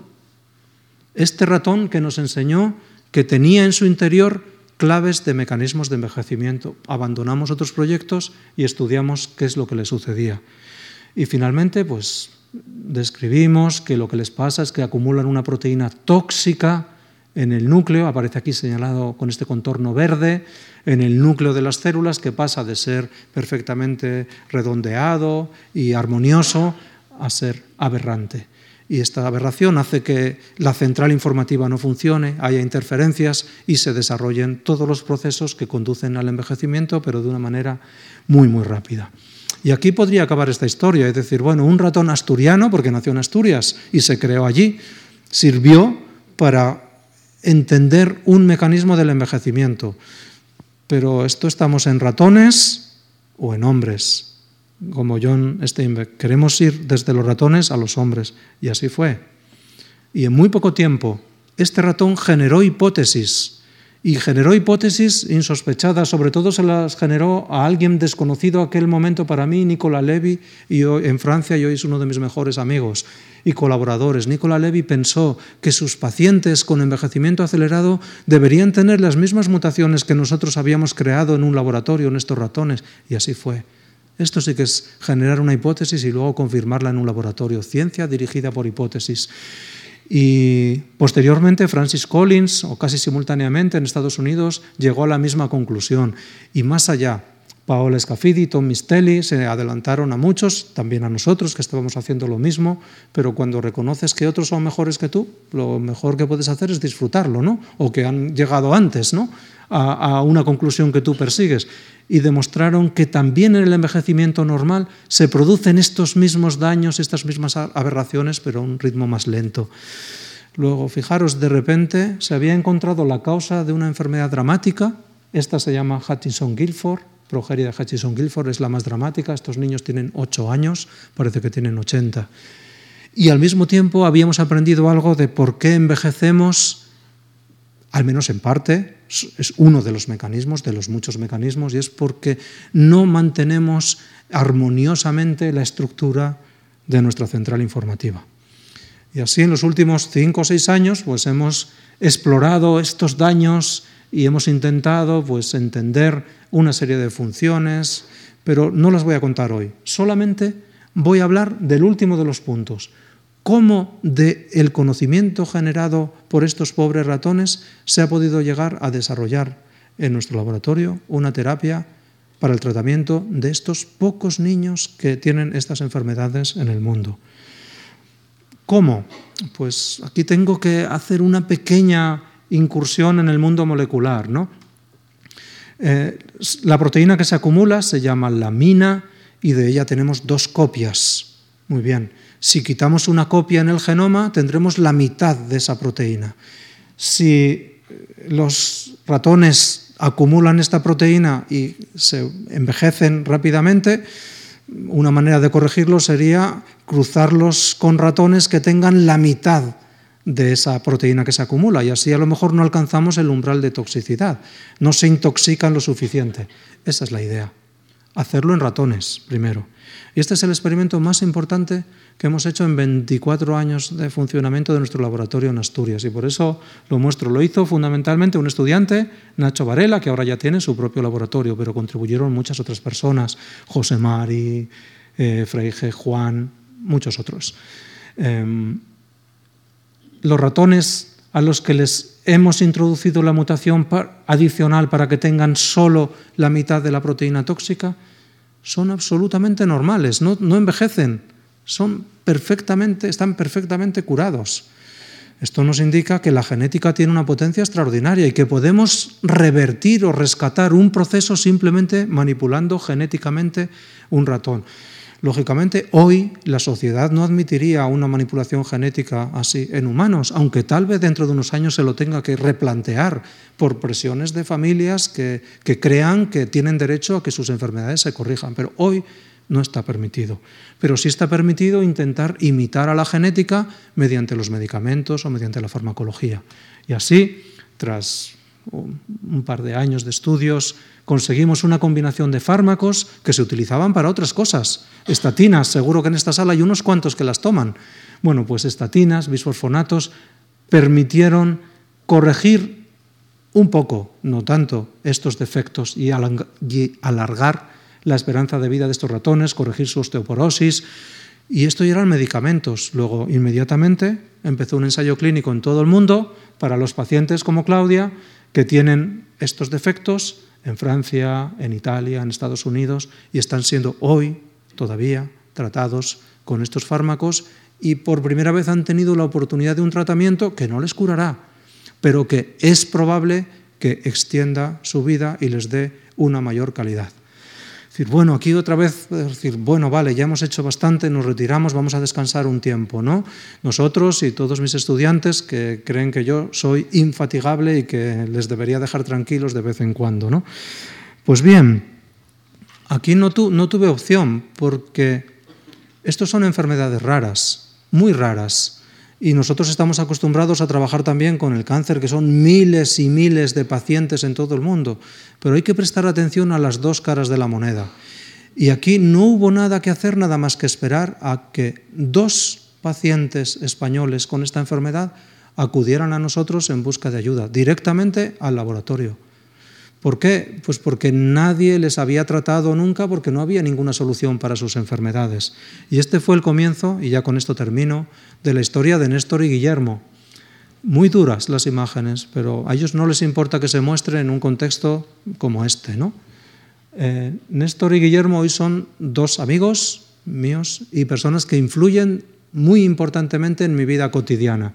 B: Este ratón que nos enseñó que tenía en su interior claves de mecanismos de envejecimiento. Abandonamos otros proyectos y estudiamos qué es lo que le sucedía. Y finalmente, pues describimos que lo que les pasa es que acumulan una proteína tóxica en el núcleo, aparece aquí señalado con este contorno verde, en el núcleo de las células que pasa de ser perfectamente redondeado y armonioso a ser aberrante. Y esta aberración hace que la central informativa no funcione, haya interferencias y se desarrollen todos los procesos que conducen al envejecimiento, pero de una manera muy, muy rápida. Y aquí podría acabar esta historia, es decir, bueno, un ratón asturiano, porque nació en Asturias y se creó allí, sirvió para entender un mecanismo del envejecimiento. Pero esto estamos en ratones o en hombres, como John Steinbeck. Queremos ir desde los ratones a los hombres. Y así fue. Y en muy poco tiempo, este ratón generó hipótesis y generó hipótesis insospechadas, sobre todo se las generó a alguien desconocido aquel momento para mí, Nicola Levy, y en Francia y hoy es uno de mis mejores amigos y colaboradores. Nicola Levy pensó que sus pacientes con envejecimiento acelerado deberían tener las mismas mutaciones que nosotros habíamos creado en un laboratorio, en estos ratones, y así fue. Esto sí que es generar una hipótesis y luego confirmarla en un laboratorio. Ciencia dirigida por hipótesis. Y posteriormente Francis Collins, o casi simultáneamente en Estados Unidos, llegó a la misma conclusión. Y más allá, Paola Scafidi, Tom Mistelli se adelantaron a muchos, también a nosotros que estábamos haciendo lo mismo, pero cuando reconoces que otros son mejores que tú, lo mejor que puedes hacer es disfrutarlo, ¿no? O que han llegado antes, ¿no? A, a una conclusión que tú persigues. Y demostraron que también en el envejecimiento normal se producen estos mismos daños, estas mismas aberraciones, pero a un ritmo más lento. Luego, fijaros, de repente se había encontrado la causa de una enfermedad dramática, esta se llama Hutchinson-Gilford, progeria de Hutchinson-Gilford es la más dramática. Estos niños tienen 8 años, parece que tienen 80. Y al mismo tiempo habíamos aprendido algo de por qué envejecemos, al menos en parte, es uno de los mecanismos, de los muchos mecanismos, y es porque no mantenemos armoniosamente la estructura de nuestra central informativa. Y así en los últimos cinco o seis años pues hemos explorado estos daños y hemos intentado pues, entender una serie de funciones, pero no las voy a contar hoy. Solamente voy a hablar del último de los puntos. Cómo del el conocimiento generado por estos pobres ratones se ha podido llegar a desarrollar en nuestro laboratorio una terapia para el tratamiento de estos pocos niños que tienen estas enfermedades en el mundo. ¿Cómo? Pues aquí tengo que hacer una pequeña incursión en el mundo molecular. ¿no? Eh, la proteína que se acumula se llama lamina y de ella tenemos dos copias. Muy bien. Si quitamos una copia en el genoma, tendremos la mitad de esa proteína. Si los ratones acumulan esta proteína y se envejecen rápidamente, una manera de corregirlo sería cruzarlos con ratones que tengan la mitad de esa proteína que se acumula y así a lo mejor no alcanzamos el umbral de toxicidad, no se intoxican lo suficiente. Esa es la idea. hacerlo en ratones primero. Y este es el experimento más importante que hemos hecho en 24 años de funcionamiento de nuestro laboratorio en Asturias. Y por eso lo muestro. Lo hizo fundamentalmente un estudiante, Nacho Varela, que ahora ya tiene su propio laboratorio, pero contribuyeron muchas otras personas, José Mari, eh, Freige, Juan, muchos otros. Em, los ratones a los que les hemos introducido la mutación adicional para que tengan solo la mitad de la proteína tóxica, son absolutamente normales, no, envejecen, son perfectamente, están perfectamente curados. Esto nos indica que la genética tiene una potencia extraordinaria y que podemos revertir o rescatar un proceso simplemente manipulando genéticamente un ratón. Lógicamente, hoy la sociedad no admitiría una manipulación genética así en humanos, aunque tal vez dentro de unos años se lo tenga que replantear por presiones de familias que, crean que tienen derecho a que sus enfermedades se corrijan. Pero hoy no está permitido. Pero sí está permitido intentar imitar a la genética mediante los medicamentos o mediante la farmacología. Y así, tras un par de años de estudios, conseguimos una combinación de fármacos que se utilizaban para otras cosas. Estatinas, seguro que en esta sala hay unos cuantos que las toman. Bueno, pues estatinas, bisfosfonatos, permitieron corregir un poco, no tanto, estos defectos y alargar la esperanza de vida de estos ratones, corregir su osteoporosis. Y esto ya eran medicamentos. Luego, inmediatamente, empezó un ensayo clínico en todo el mundo para los pacientes como Claudia, que tienen estos defectos en Francia, en Italia, en Estados Unidos, y están siendo hoy todavía tratados con estos fármacos y por primera vez han tenido la oportunidad de un tratamiento que no les curará, pero que es probable que extienda su vida y les dé una mayor calidad bueno, aquí otra vez, decir, bueno, vale, ya hemos hecho bastante, nos retiramos, vamos a descansar un tiempo, ¿no? Nosotros y todos mis estudiantes que creen que yo soy infatigable y que les debería dejar tranquilos de vez en cuando, ¿no? Pues bien, aquí no, no tuve opción porque estos son enfermedades raras, muy raras y nosotros estamos acostumbrados a trabajar también con el cáncer, que son miles y miles de pacientes en todo el mundo. Pero hay que prestar atención a las dos caras de la moneda. Y aquí no hubo nada que hacer, nada más que esperar a que dos pacientes españoles con esta enfermedad acudieran a nosotros en busca de ayuda, directamente al laboratorio. ¿Por qué? Pues porque nadie les había tratado nunca, porque no había ninguna solución para sus enfermedades. Y este fue el comienzo, y ya con esto termino, de la historia de Néstor y Guillermo. Muy duras las imágenes, pero a ellos no les importa que se muestre en un contexto como este. ¿no? Eh, Néstor y Guillermo hoy son dos amigos míos y personas que influyen muy importantemente en mi vida cotidiana.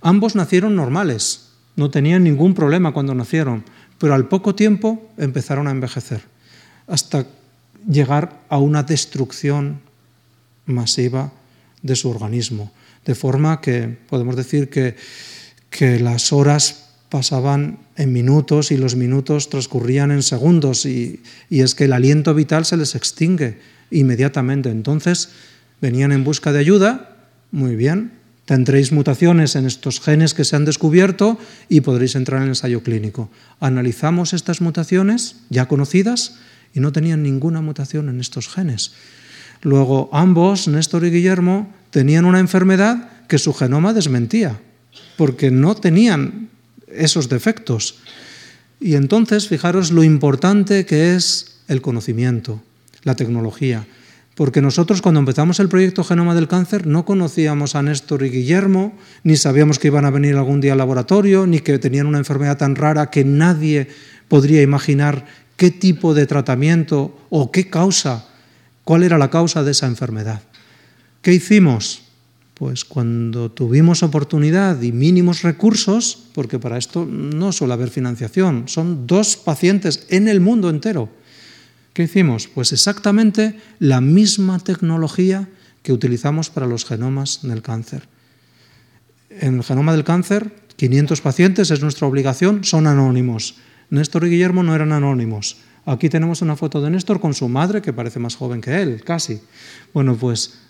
B: Ambos nacieron normales, no tenían ningún problema cuando nacieron pero al poco tiempo empezaron a envejecer, hasta llegar a una destrucción masiva de su organismo, de forma que podemos decir que, que las horas pasaban en minutos y los minutos transcurrían en segundos y, y, es que el aliento vital se les extingue inmediatamente. Entonces venían en busca de ayuda, muy bien, Tendréis mutaciones en estos genes que se han descubierto y podréis entrar en ensayo clínico. Analizamos estas mutaciones ya conocidas y no tenían ninguna mutación en estos genes. Luego ambos, Néstor y Guillermo, tenían una enfermedad que su genoma desmentía, porque no tenían esos defectos. Y entonces, fijaros lo importante que es el conocimiento, la tecnología porque nosotros cuando empezamos el proyecto Genoma del Cáncer no conocíamos a Néstor y Guillermo, ni sabíamos que iban a venir algún día al laboratorio, ni que tenían una enfermedad tan rara que nadie podría imaginar qué tipo de tratamiento o qué causa, cuál era la causa de esa enfermedad. ¿Qué hicimos? Pues cuando tuvimos oportunidad y mínimos recursos, porque para esto no suele haber financiación, son dos pacientes en el mundo entero ¿Qué hicimos? Pues exactamente la misma tecnología que utilizamos para los genomas del cáncer. En el genoma del cáncer, 500 pacientes es nuestra obligación, son anónimos. Néstor y Guillermo no eran anónimos. Aquí tenemos una foto de Néstor con su madre, que parece más joven que él, casi. Bueno, pues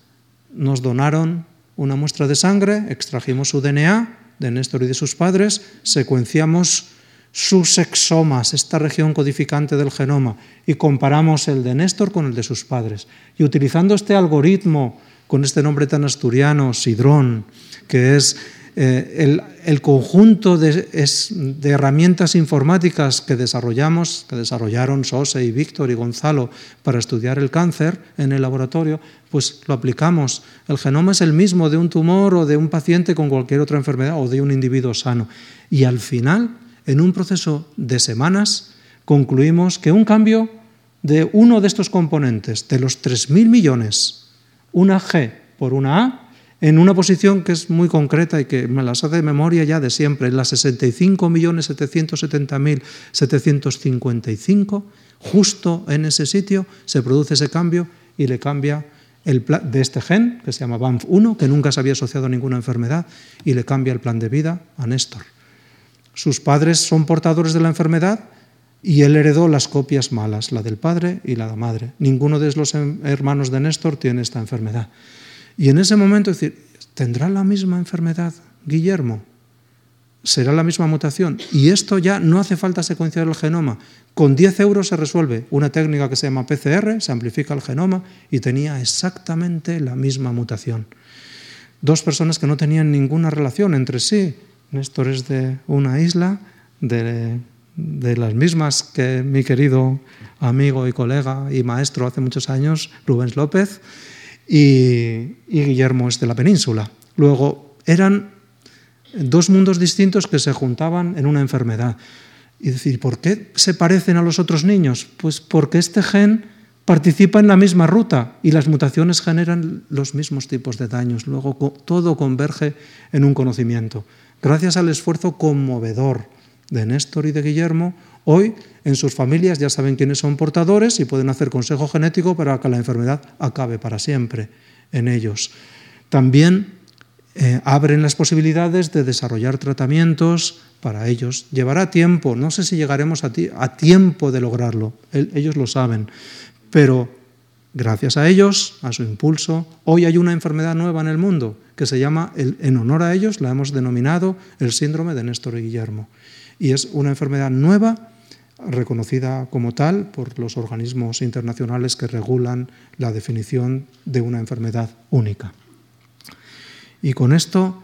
B: nos donaron una muestra de sangre, extrajimos su DNA de Néstor y de sus padres, secuenciamos sus exomas, esta región codificante del genoma, y comparamos el de Néstor con el de sus padres. Y utilizando este algoritmo, con este nombre tan asturiano, Sidrón, que es eh, el, conjunto de, herramientas informáticas que desarrollamos, que desarrollaron Sose y Víctor y Gonzalo para estudiar el cáncer en el laboratorio, pues lo aplicamos. El genoma es el mismo de un tumor o de un paciente con cualquier otra enfermedad o de un individuo sano. Y al final, en un proceso de semanas, concluimos que un cambio de uno de estos componentes, de los 3.000 millones, una G por una A, en una posición que es muy concreta y que me las hace de memoria ya de siempre, en las 65.770.755, justo en ese sitio se produce ese cambio y le cambia el de este gen, que se llama BAMF1, que nunca se había asociado a ninguna enfermedad, y le cambia el plan de vida a Néstor. Sus padres son portadores de la enfermedad y él heredó las copias malas, la del padre y la de la madre. Ninguno de los hermanos de Néstor tiene esta enfermedad. Y en ese momento decir, ¿tendrá la misma enfermedad Guillermo? ¿Será la misma mutación? Y esto ya no hace falta secuenciar el genoma. Con 10 euros se resuelve una técnica que se llama PCR, se amplifica el genoma y tenía exactamente la misma mutación. Dos personas que no tenían ninguna relación entre sí. Néstor es de una isla, de, de las mismas que mi querido amigo y colega y maestro hace muchos años, Rubens López, y, Guillermo es de la península. Luego, eran dos mundos distintos que se juntaban en una enfermedad. Y decir, ¿por qué se parecen a los otros niños? Pues porque este gen participa en la misma ruta y las mutaciones generan los mismos tipos de daños. Luego todo converge en un conocimiento. Gracias al esfuerzo conmovedor de Néstor y de Guillermo, hoy en sus familias ya saben quiénes son portadores y pueden hacer consejo genético para que la enfermedad acabe para siempre en ellos. También eh, abren las posibilidades de desarrollar tratamientos para ellos. Llevará tiempo, no sé si llegaremos a, a tiempo de lograrlo, ellos lo saben, pero gracias a ellos, a su impulso, hoy hay una enfermedad nueva en el mundo que se llama, en honor a ellos, la hemos denominado el síndrome de Néstor y Guillermo y es una enfermedad nueva reconocida como tal por los organismos internacionales que regulan la definición de una enfermedad única. Y con esto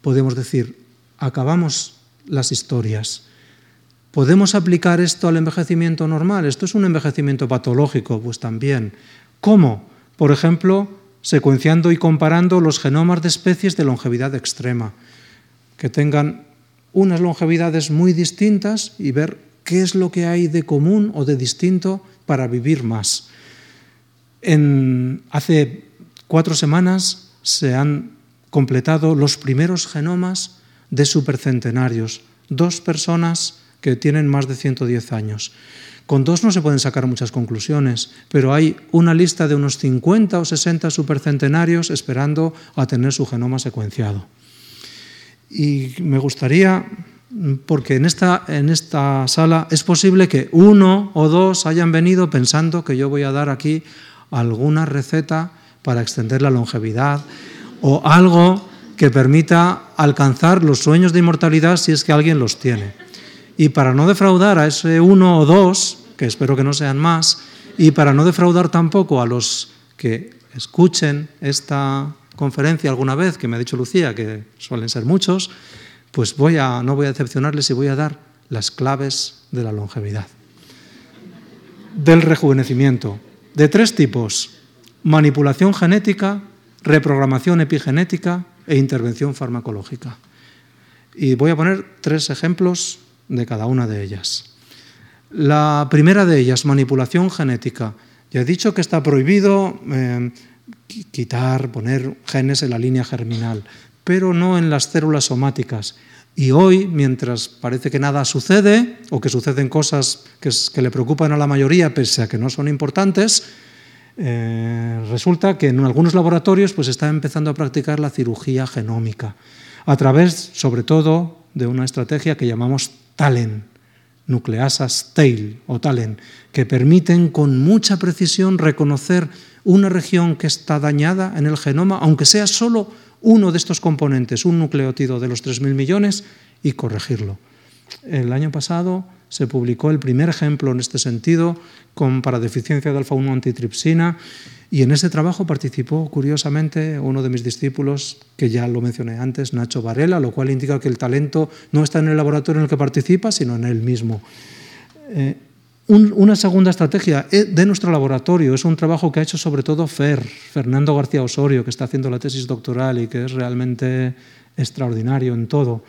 B: podemos decir, acabamos las historias. ¿Podemos aplicar esto al envejecimiento normal? ¿Esto es un envejecimiento patológico? Pues también. ¿Cómo? Por ejemplo, secuenciando y comparando los genomas de especies de longevidad extrema, que tengan unas longevidades muy distintas y ver qué es lo que hay de común o de distinto para vivir más. Hace cuatro semanas se han completado los primeros genomas de supercentenarios, dos personas que tienen más de 110 años. Con dos no se pueden sacar muchas conclusiones, pero hay una lista de unos 50 o 60 supercentenarios esperando a tener su genoma secuenciado. Y me gustaría, porque en esta, en esta sala es posible que uno o dos hayan venido pensando que yo voy a dar aquí alguna receta para extender la longevidad o algo que permita alcanzar los sueños de inmortalidad si es que alguien los tiene. Y para no defraudar a ese uno o dos, que espero que no sean más, y para no defraudar tampoco a los que escuchen esta conferencia alguna vez, que me ha dicho Lucía, que suelen ser muchos, pues voy a, no voy a decepcionarles y voy a dar las claves de la longevidad. Del rejuvenecimiento, de tres tipos, manipulación genética, reprogramación epigenética e intervención farmacológica. Y voy a poner tres ejemplos de cada una de ellas. La primera de ellas, manipulación genética. Ya he dicho que está prohibido eh, quitar, poner genes en la línea germinal, pero no en las células somáticas. Y hoy, mientras parece que nada sucede, o que suceden cosas que, le preocupan a la mayoría, pese a que no son importantes, eh, resulta que en algunos laboratorios pues, está empezando a practicar la cirugía genómica, a través, sobre todo, de una estrategia que llamamos TALEN, nucleasas TAIL o TALEN, que permiten con mucha precisión reconocer una región que está dañada en el genoma, aunque sea solo uno de estos componentes, un nucleótido de los 3.000 millones, y corregirlo. El año pasado se publicó el primer ejemplo en este sentido con, para deficiencia de alfa-1 antitripsina y en ese trabajo participó, curiosamente, uno de mis discípulos, que ya lo mencioné antes, Nacho Varela, lo cual indica que el talento no está en el laboratorio en el que participa, sino en él mismo. Eh, una segunda estrategia eh, de nuestro laboratorio es un trabajo que ha hecho sobre todo FER, Fernando García Osorio, que está haciendo la tesis doctoral y que es realmente extraordinario en todo.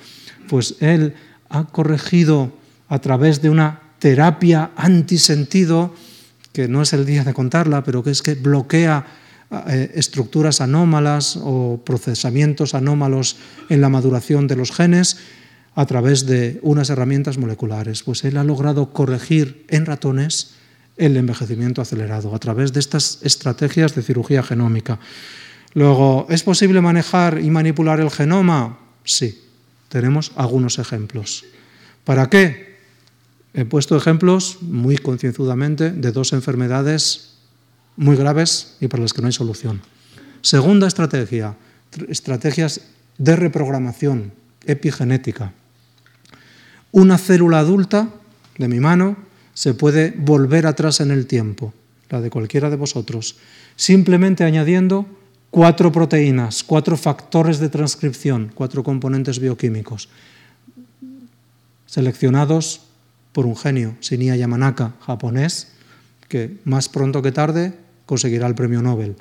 B: Pues él ha corregido a través de una terapia antisentido, que no es el día de contarla, pero que es que bloquea eh, estructuras anómalas o procesamientos anómalos en la maduración de los genes a través de unas herramientas moleculares. Pues él ha logrado corregir en ratones el envejecimiento acelerado a través de estas estrategias de cirugía genómica. Luego, ¿es posible manejar y manipular el genoma? Sí, tenemos algunos ejemplos. ¿Para qué? He puesto ejemplos muy concienzudamente de dos enfermedades muy graves y para las que no hay solución. Segunda estrategia, estrategias de reprogramación epigenética. Una célula adulta de mi mano se puede volver atrás en el tiempo, la de cualquiera de vosotros, simplemente añadiendo cuatro proteínas, cuatro factores de transcripción, cuatro componentes bioquímicos, seleccionados por un genio, Shinya Yamanaka, japonés, que más pronto que tarde conseguirá el premio Nobel.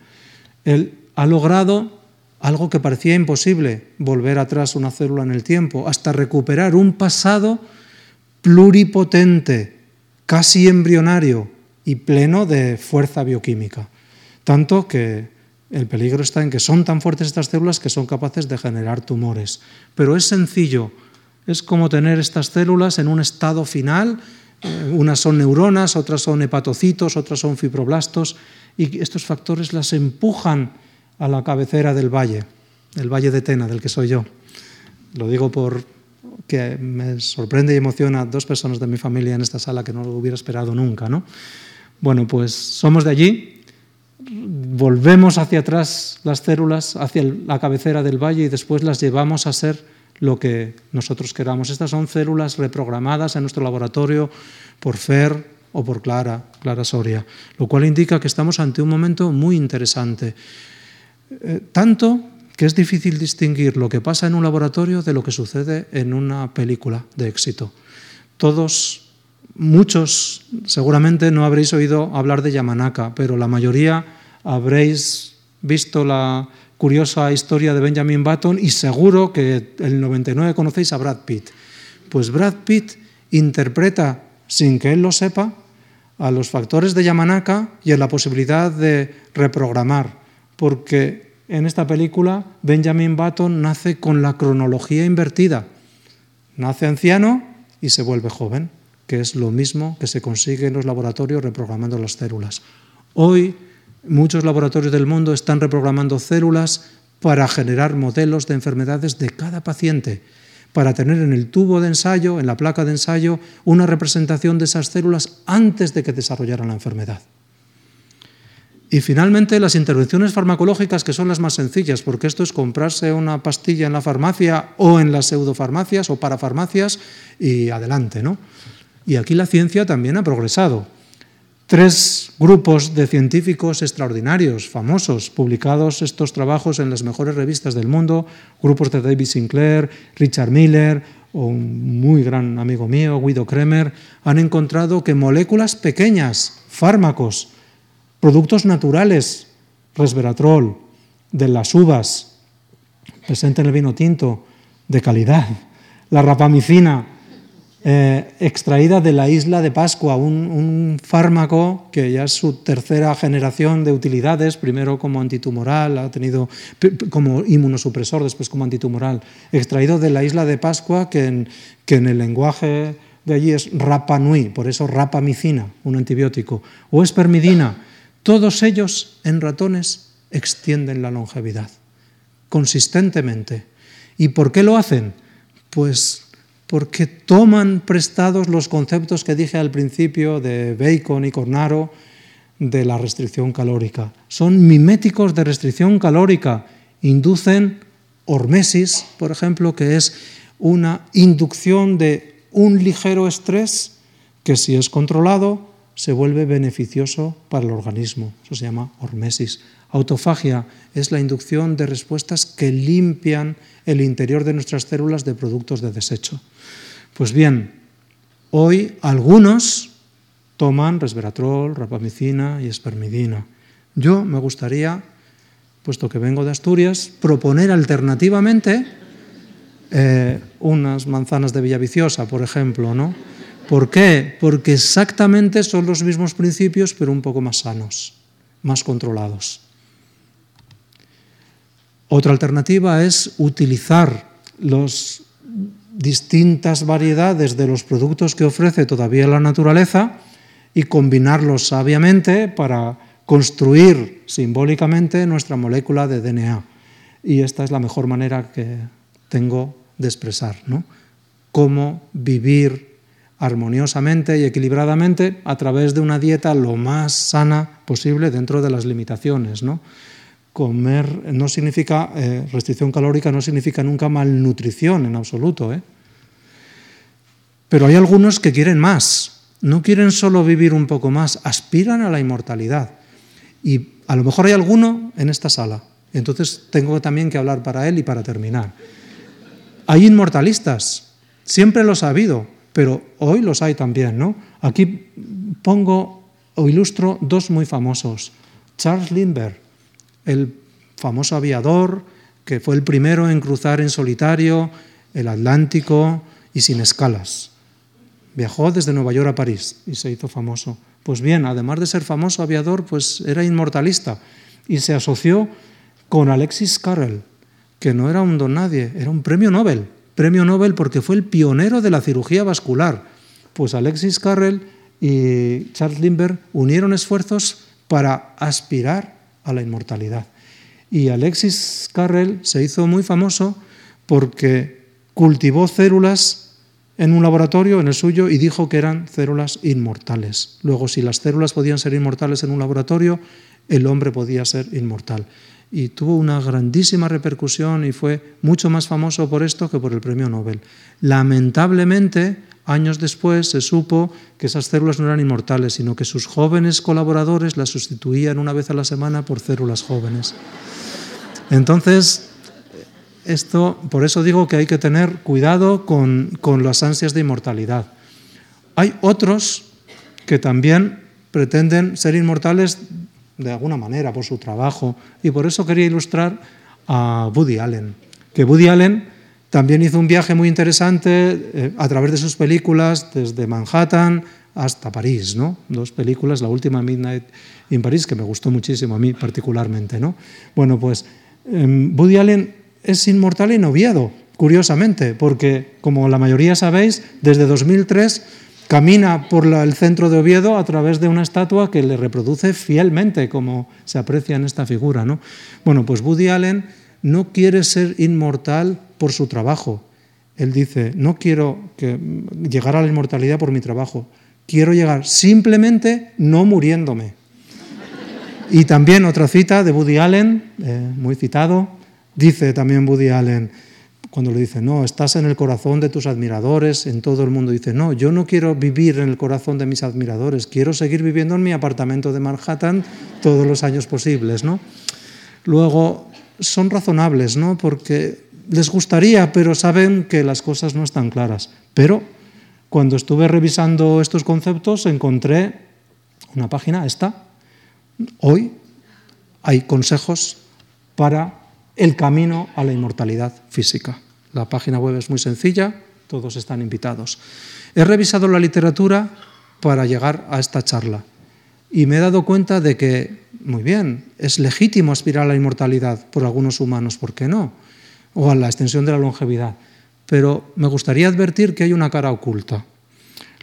B: Él ha logrado algo que parecía imposible, volver atrás una célula en el tiempo, hasta recuperar un pasado pluripotente, casi embrionario y pleno de fuerza bioquímica. Tanto que el peligro está en que son tan fuertes estas células que son capaces de generar tumores. Pero es sencillo, es como tener estas células en un estado final, eh, unas son neuronas, otras son hepatocitos, otras son fibroblastos, y estos factores las empujan a la cabecera del valle, el valle de Tena, del que soy yo. Lo digo por que me sorprende y emociona a dos personas de mi familia en esta sala que no lo hubiera esperado nunca. ¿no? Bueno, pues somos de allí, volvemos hacia atrás las células, hacia la cabecera del valle y después las llevamos a ser lo que nosotros queramos. Estas son células reprogramadas en nuestro laboratorio por FER o por Clara, Clara Soria, lo cual indica que estamos ante un momento muy interesante. Eh, tanto que es difícil distinguir lo que pasa en un laboratorio de lo que sucede en una película de éxito. Todos, muchos seguramente no habréis oído hablar de Yamanaka, pero la mayoría habréis visto la curiosa historia de Benjamin Button y seguro que el 99 conocéis a Brad Pitt. Pues Brad Pitt interpreta, sin que él lo sepa, a los factores de Yamanaka y en la posibilidad de reprogramar porque en esta película Benjamin Button nace con la cronología invertida. Nace anciano y se vuelve joven, que es lo mismo que se consigue en los laboratorios reprogramando las células. Hoy muchos laboratorios del mundo están reprogramando células para generar modelos de enfermedades de cada paciente, para tener en el tubo de ensayo, en la placa de ensayo, una representación de esas células antes de que desarrollaran la enfermedad. Y finalmente las intervenciones farmacológicas, que son las más sencillas, porque esto es comprarse una pastilla en la farmacia o en las pseudofarmacias o parafarmacias y adelante. ¿no? Y aquí la ciencia también ha progresado. Tres grupos de científicos extraordinarios, famosos, publicados estos trabajos en las mejores revistas del mundo, grupos de David Sinclair, Richard Miller o un muy gran amigo mío, Guido Kremer, han encontrado que moléculas pequeñas, fármacos, productos naturales, resveratrol, de las uvas, presente en el vino tinto, de calidad, la rapamicina, eh, extraída de la isla de Pascua, un, fármaco que ya es su tercera generación de utilidades, primero como antitumoral, ha tenido como inmunosupresor, después como antitumoral, extraído de la isla de Pascua, que en, que en el lenguaje de allí es rapanui, por eso rapamicina, un antibiótico, o espermidina, todos ellos en ratones extienden la longevidad, consistentemente. ¿Y por qué lo hacen? Pues porque toman prestados los conceptos que dije al principio de Bacon y Cornaro de la restricción calórica. Son miméticos de restricción calórica, inducen hormesis, por ejemplo, que es una inducción de un ligero estrés que si es controlado se vuelve beneficioso para el organismo. Eso se llama hormesis. Autofagia es la inducción de respuestas que limpian el interior de nuestras células de productos de desecho. Pues bien, hoy algunos toman resveratrol, rapamicina y espermidina. Yo me gustaría, puesto que vengo de Asturias, proponer alternativamente eh, unas manzanas de Villaviciosa, por ejemplo, ¿no? ¿Por qué? Porque exactamente son los mismos principios, pero un poco más sanos, más controlados. Otra alternativa es utilizar las distintas variedades de los productos que ofrece todavía la naturaleza y combinarlos sabiamente para construir simbólicamente nuestra molécula de DNA. Y esta es la mejor manera que tengo de expresar, ¿no? Cómo vivir armoniosamente y equilibradamente a través de una dieta lo más sana posible dentro de las limitaciones, ¿no? Comer no significa, eh, restricción calórica no significa nunca malnutrición en absoluto. ¿eh? Pero hay algunos que quieren más, no quieren solo vivir un poco más, aspiran a la inmortalidad. Y a lo mejor hay alguno en esta sala, entonces tengo también que hablar para él y para terminar. Hay inmortalistas, siempre los ha habido, pero hoy los hay también. ¿no? Aquí pongo o ilustro dos muy famosos. Charles Lindbergh, el famoso aviador que fue el primero en cruzar en solitario el Atlántico y sin escalas. Viajó desde Nueva York a París y se hizo famoso. Pues bien, además de ser famoso aviador, pues era inmortalista y se asoció con Alexis Carrel, que no era un don nadie, era un premio Nobel. Premio Nobel porque fue el pionero de la cirugía vascular. Pues Alexis Carrel y Charles Lindbergh unieron esfuerzos para aspirar a la inmortalidad. Y Alexis Carrel se hizo muy famoso porque cultivó células en un laboratorio, en el suyo, y dijo que eran células inmortales. Luego, si las células podían ser inmortales en un laboratorio, el hombre podía ser inmortal. Y tuvo una grandísima repercusión y fue mucho más famoso por esto que por el premio Nobel. Lamentablemente, Años después se supo que esas células no eran inmortales, sino que sus jóvenes colaboradores las sustituían una vez a la semana por células jóvenes. Entonces, esto, por eso digo que hay que tener cuidado con, con las ansias de inmortalidad. Hay otros que también pretenden ser inmortales de alguna manera por su trabajo, y por eso quería ilustrar a Woody Allen, que Woody Allen también hizo un viaje muy interesante eh, a través de sus películas, desde Manhattan hasta París, ¿no? Dos películas, la última Midnight in Paris, que me gustó muchísimo a mí particularmente, ¿no? Bueno, pues em, Woody Allen es inmortal en Oviedo, curiosamente, porque, como la mayoría sabéis, desde 2003 camina por el centro de Oviedo a través de una estatua que le reproduce fielmente, como se aprecia en esta figura, ¿no? Bueno, pues Woody Allen no quiere ser inmortal por su trabajo. Él dice, no quiero que llegar a la inmortalidad por mi trabajo, quiero llegar simplemente no muriéndome. Y también otra cita de Woody Allen, eh, muy citado, dice también Woody Allen, cuando le dice, no, estás en el corazón de tus admiradores, en todo el mundo, dice, no, yo no quiero vivir en el corazón de mis admiradores, quiero seguir viviendo en mi apartamento de Manhattan todos los años posibles, ¿no? Luego, son razonables, ¿no? Porque les gustaría, pero saben que las cosas no están claras. Pero cuando estuve revisando estos conceptos encontré una página, esta. Hoy hay consejos para el camino a la inmortalidad física. La página web es muy sencilla, todos están invitados. He revisado la literatura para llegar a esta charla y me he dado cuenta de que, muy bien, es legítimo aspirar a la inmortalidad por algunos humanos, ¿por qué no? O a la extensión de la longevidad. Pero me gustaría advertir que hay una cara oculta.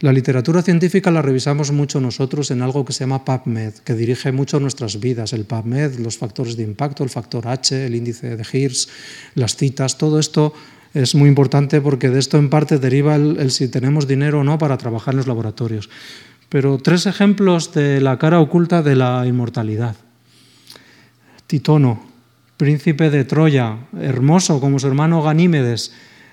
B: La literatura científica la revisamos mucho nosotros en algo que se llama PubMed, que dirige mucho nuestras vidas. El PubMed, los factores de impacto, el factor H, el índice de Hirsch, las citas, todo esto es muy importante porque de esto en parte deriva el, el si tenemos dinero o no para trabajar en los laboratorios. Pero tres ejemplos de la cara oculta de la inmortalidad. Titono, príncipe de Troya, hermoso como su hermano Ganímedes,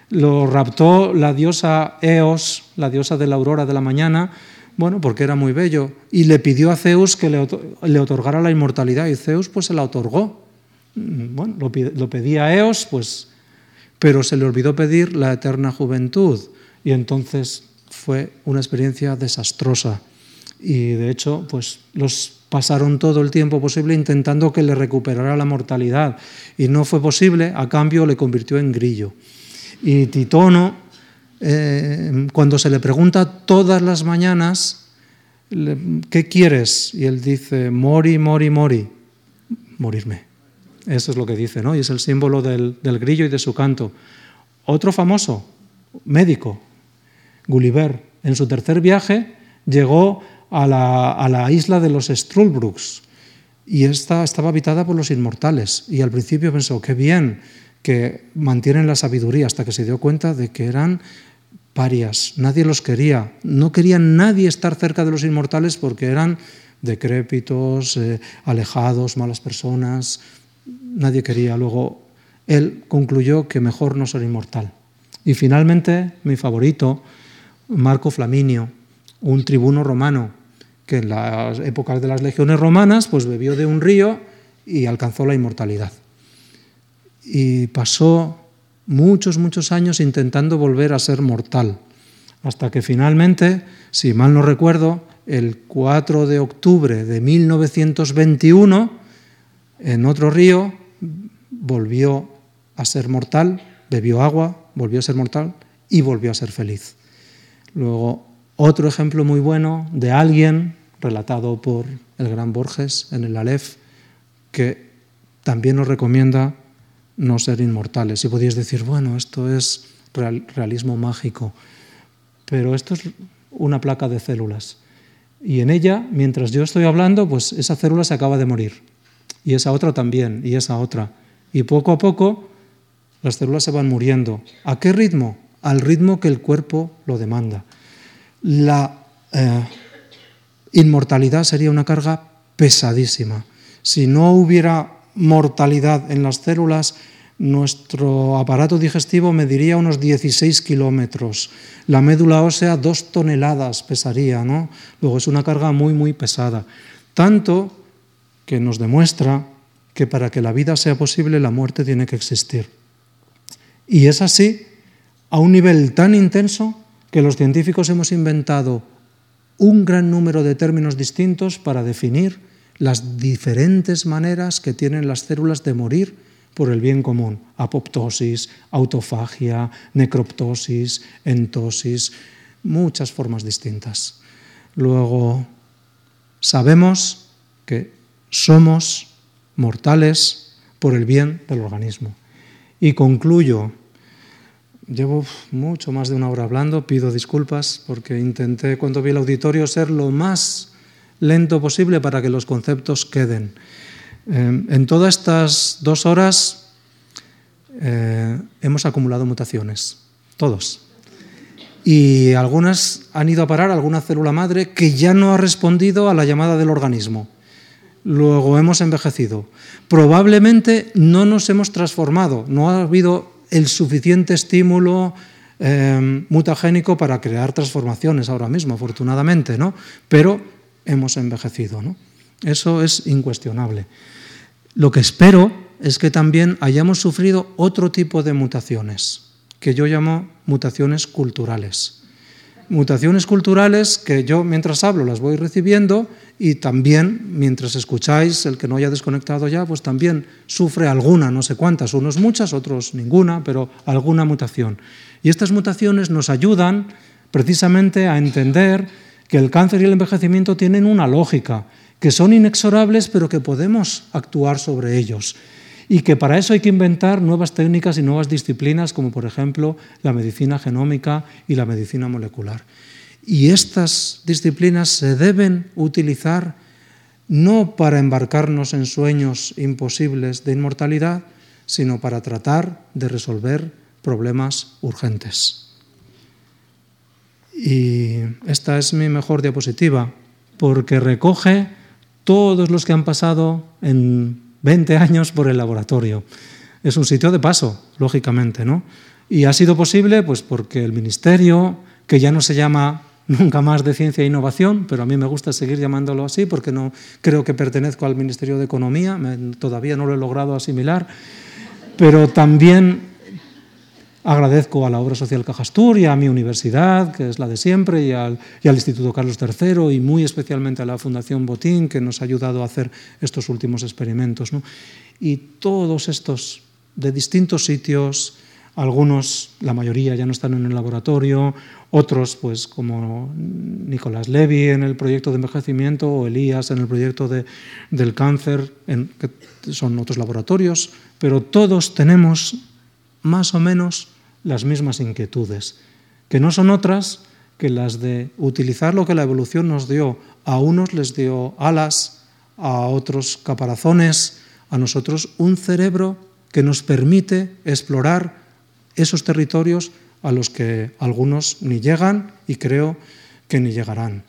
B: lo raptó la diosa Eos, la diosa de la aurora de la mañana, bueno, porque era muy bello, y le pidió a Zeus que le, otorgara la inmortalidad, y Zeus pues se la otorgó. Mm, bueno, lo, lo pedía a Eos, pues, pero se le olvidó pedir la eterna juventud, y entonces fue una experiencia desastrosa. Y de hecho, pues los pasaron todo el tiempo posible intentando que le recuperara la mortalidad, y no fue posible, a cambio le convirtió en grillo. Y Titono, eh, cuando se le pregunta todas las mañanas, ¿qué quieres? Y él dice, mori, mori, mori, morirme. Eso es lo que dice, ¿no? Y es el símbolo del, grillo y de su canto. Otro famoso, médico, Gulliver, en su tercer viaje llegó a la, isla de los Strulbrucks y esta estaba habitada por los inmortales. Y al principio pensó, qué bien, que mantienen la sabiduría hasta que se dio cuenta de que eran parias, nadie los quería, no quería nadie estar cerca de los inmortales porque eran decrépitos, eh, alejados, malas personas, nadie quería. Luego él concluyó que mejor no ser inmortal. Y finalmente, mi favorito, Marco Flaminio, un tribuno romano, que en las épocas de las legiones romanas pues bebió de un río y alcanzó la inmortalidad y pasó muchos, muchos años intentando volver a ser mortal, hasta que finalmente, si mal no recuerdo, el 4 de octubre de 1921, en otro río, volvió a ser mortal, bebió agua, volvió a ser mortal y volvió a ser feliz. Luego, otro ejemplo muy bueno de alguien, relatado por el gran Borges en el Aleph, que también nos recomienda no ser inmortales. Y podías decir, bueno, esto es realismo mágico, pero esto es una placa de células. Y en ella, mientras yo estoy hablando, pues esa célula se acaba de morir. Y esa otra también, y esa otra. Y poco a poco las células se van muriendo. ¿A qué ritmo? Al ritmo que el cuerpo lo demanda. La eh, inmortalidad sería una carga pesadísima. Si no hubiera mortalidad en las células, nuestro aparato digestivo mediría unos 16 kilómetros, la médula ósea dos toneladas pesaría, ¿no? Luego es una carga muy, muy pesada. Tanto que nos demuestra que para que la vida sea posible la muerte tiene que existir. Y es así a un nivel tan intenso que los científicos hemos inventado un gran número de términos distintos para definir las diferentes maneras que tienen las células de morir por el bien común. Apoptosis, autofagia, necroptosis, entosis, muchas formas distintas. Luego, sabemos que somos mortales por el bien del organismo. Y concluyo, llevo mucho más de una hora hablando, pido disculpas porque intenté cuando vi el auditorio ser lo más lento posible para que los conceptos queden. Eh, en todas estas dos horas eh, hemos acumulado mutaciones, todos. Y algunas han ido a parar a alguna célula madre que ya no ha respondido a la llamada del organismo. Luego hemos envejecido. Probablemente no nos hemos transformado, no ha habido el suficiente estímulo eh, mutagénico para crear transformaciones ahora mismo, afortunadamente, ¿no? Pero hemos envejecido. ¿no? Eso es incuestionable. Lo que espero es que también hayamos sufrido otro tipo de mutaciones, que yo llamo mutaciones culturales. Mutaciones culturales que yo mientras hablo las voy recibiendo y también mientras escucháis, el que no haya desconectado ya, pues también sufre alguna, no sé cuántas, unos muchas, otros ninguna, pero alguna mutación. Y estas mutaciones nos ayudan precisamente a entender que el cáncer y el envejecimiento tienen una lógica, que son inexorables pero que podemos actuar sobre ellos y que para eso hay que inventar nuevas técnicas y nuevas disciplinas como por ejemplo la medicina genómica y la medicina molecular. Y estas disciplinas se deben utilizar no para embarcarnos en sueños imposibles de inmortalidad, sino para tratar de resolver problemas urgentes. Y esta es mi mejor diapositiva, porque recoge todos los que han pasado en 20 años por el laboratorio. es un sitio de paso, lógicamente, ¿no? Y ha sido posible pues porque el ministerio, que ya no se llama nunca más de ciencia e innovación, pero a mí me gusta seguir llamándolo así porque no creo que pertenezco al Ministerio de Economía, todavía no lo he logrado asimilar, pero también agradezco a la Obra Social Cajastur y a mi universidad, que es la de siempre, y al, y Instituto Carlos III y muy especialmente a la Fundación Botín, que nos ha ayudado a hacer estos últimos experimentos. ¿no? Y todos estos de distintos sitios, algunos, la mayoría ya no están en el laboratorio, otros, pues como Nicolás Levy en el proyecto de envejecimiento o Elías en el proyecto de, del cáncer, en, que son otros laboratorios, pero todos tenemos más o menos las mismas inquietudes, que no son otras que las de utilizar lo que la evolución nos dio. A unos les dio alas, a otros caparazones, a nosotros un cerebro que nos permite explorar esos territorios a los que algunos ni llegan y creo que ni llegarán.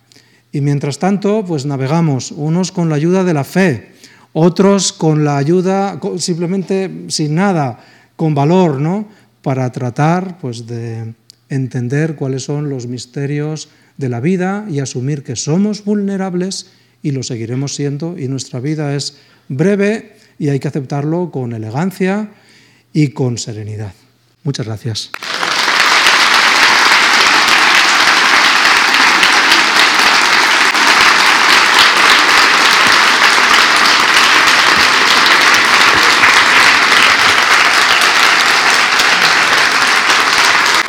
B: Y mientras tanto, pues navegamos, unos con la ayuda de la fe, otros con la ayuda simplemente sin nada, con valor, ¿no? Para tratar pues de entender cuáles son los misterios de la vida y asumir que somos vulnerables y lo seguiremos siendo y nuestra vida es breve y hay que aceptarlo con elegancia y con serenidad. Muchas gracias.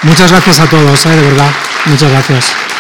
B: Muchas gracias a todos, ¿eh? de verdad. Muchas gracias.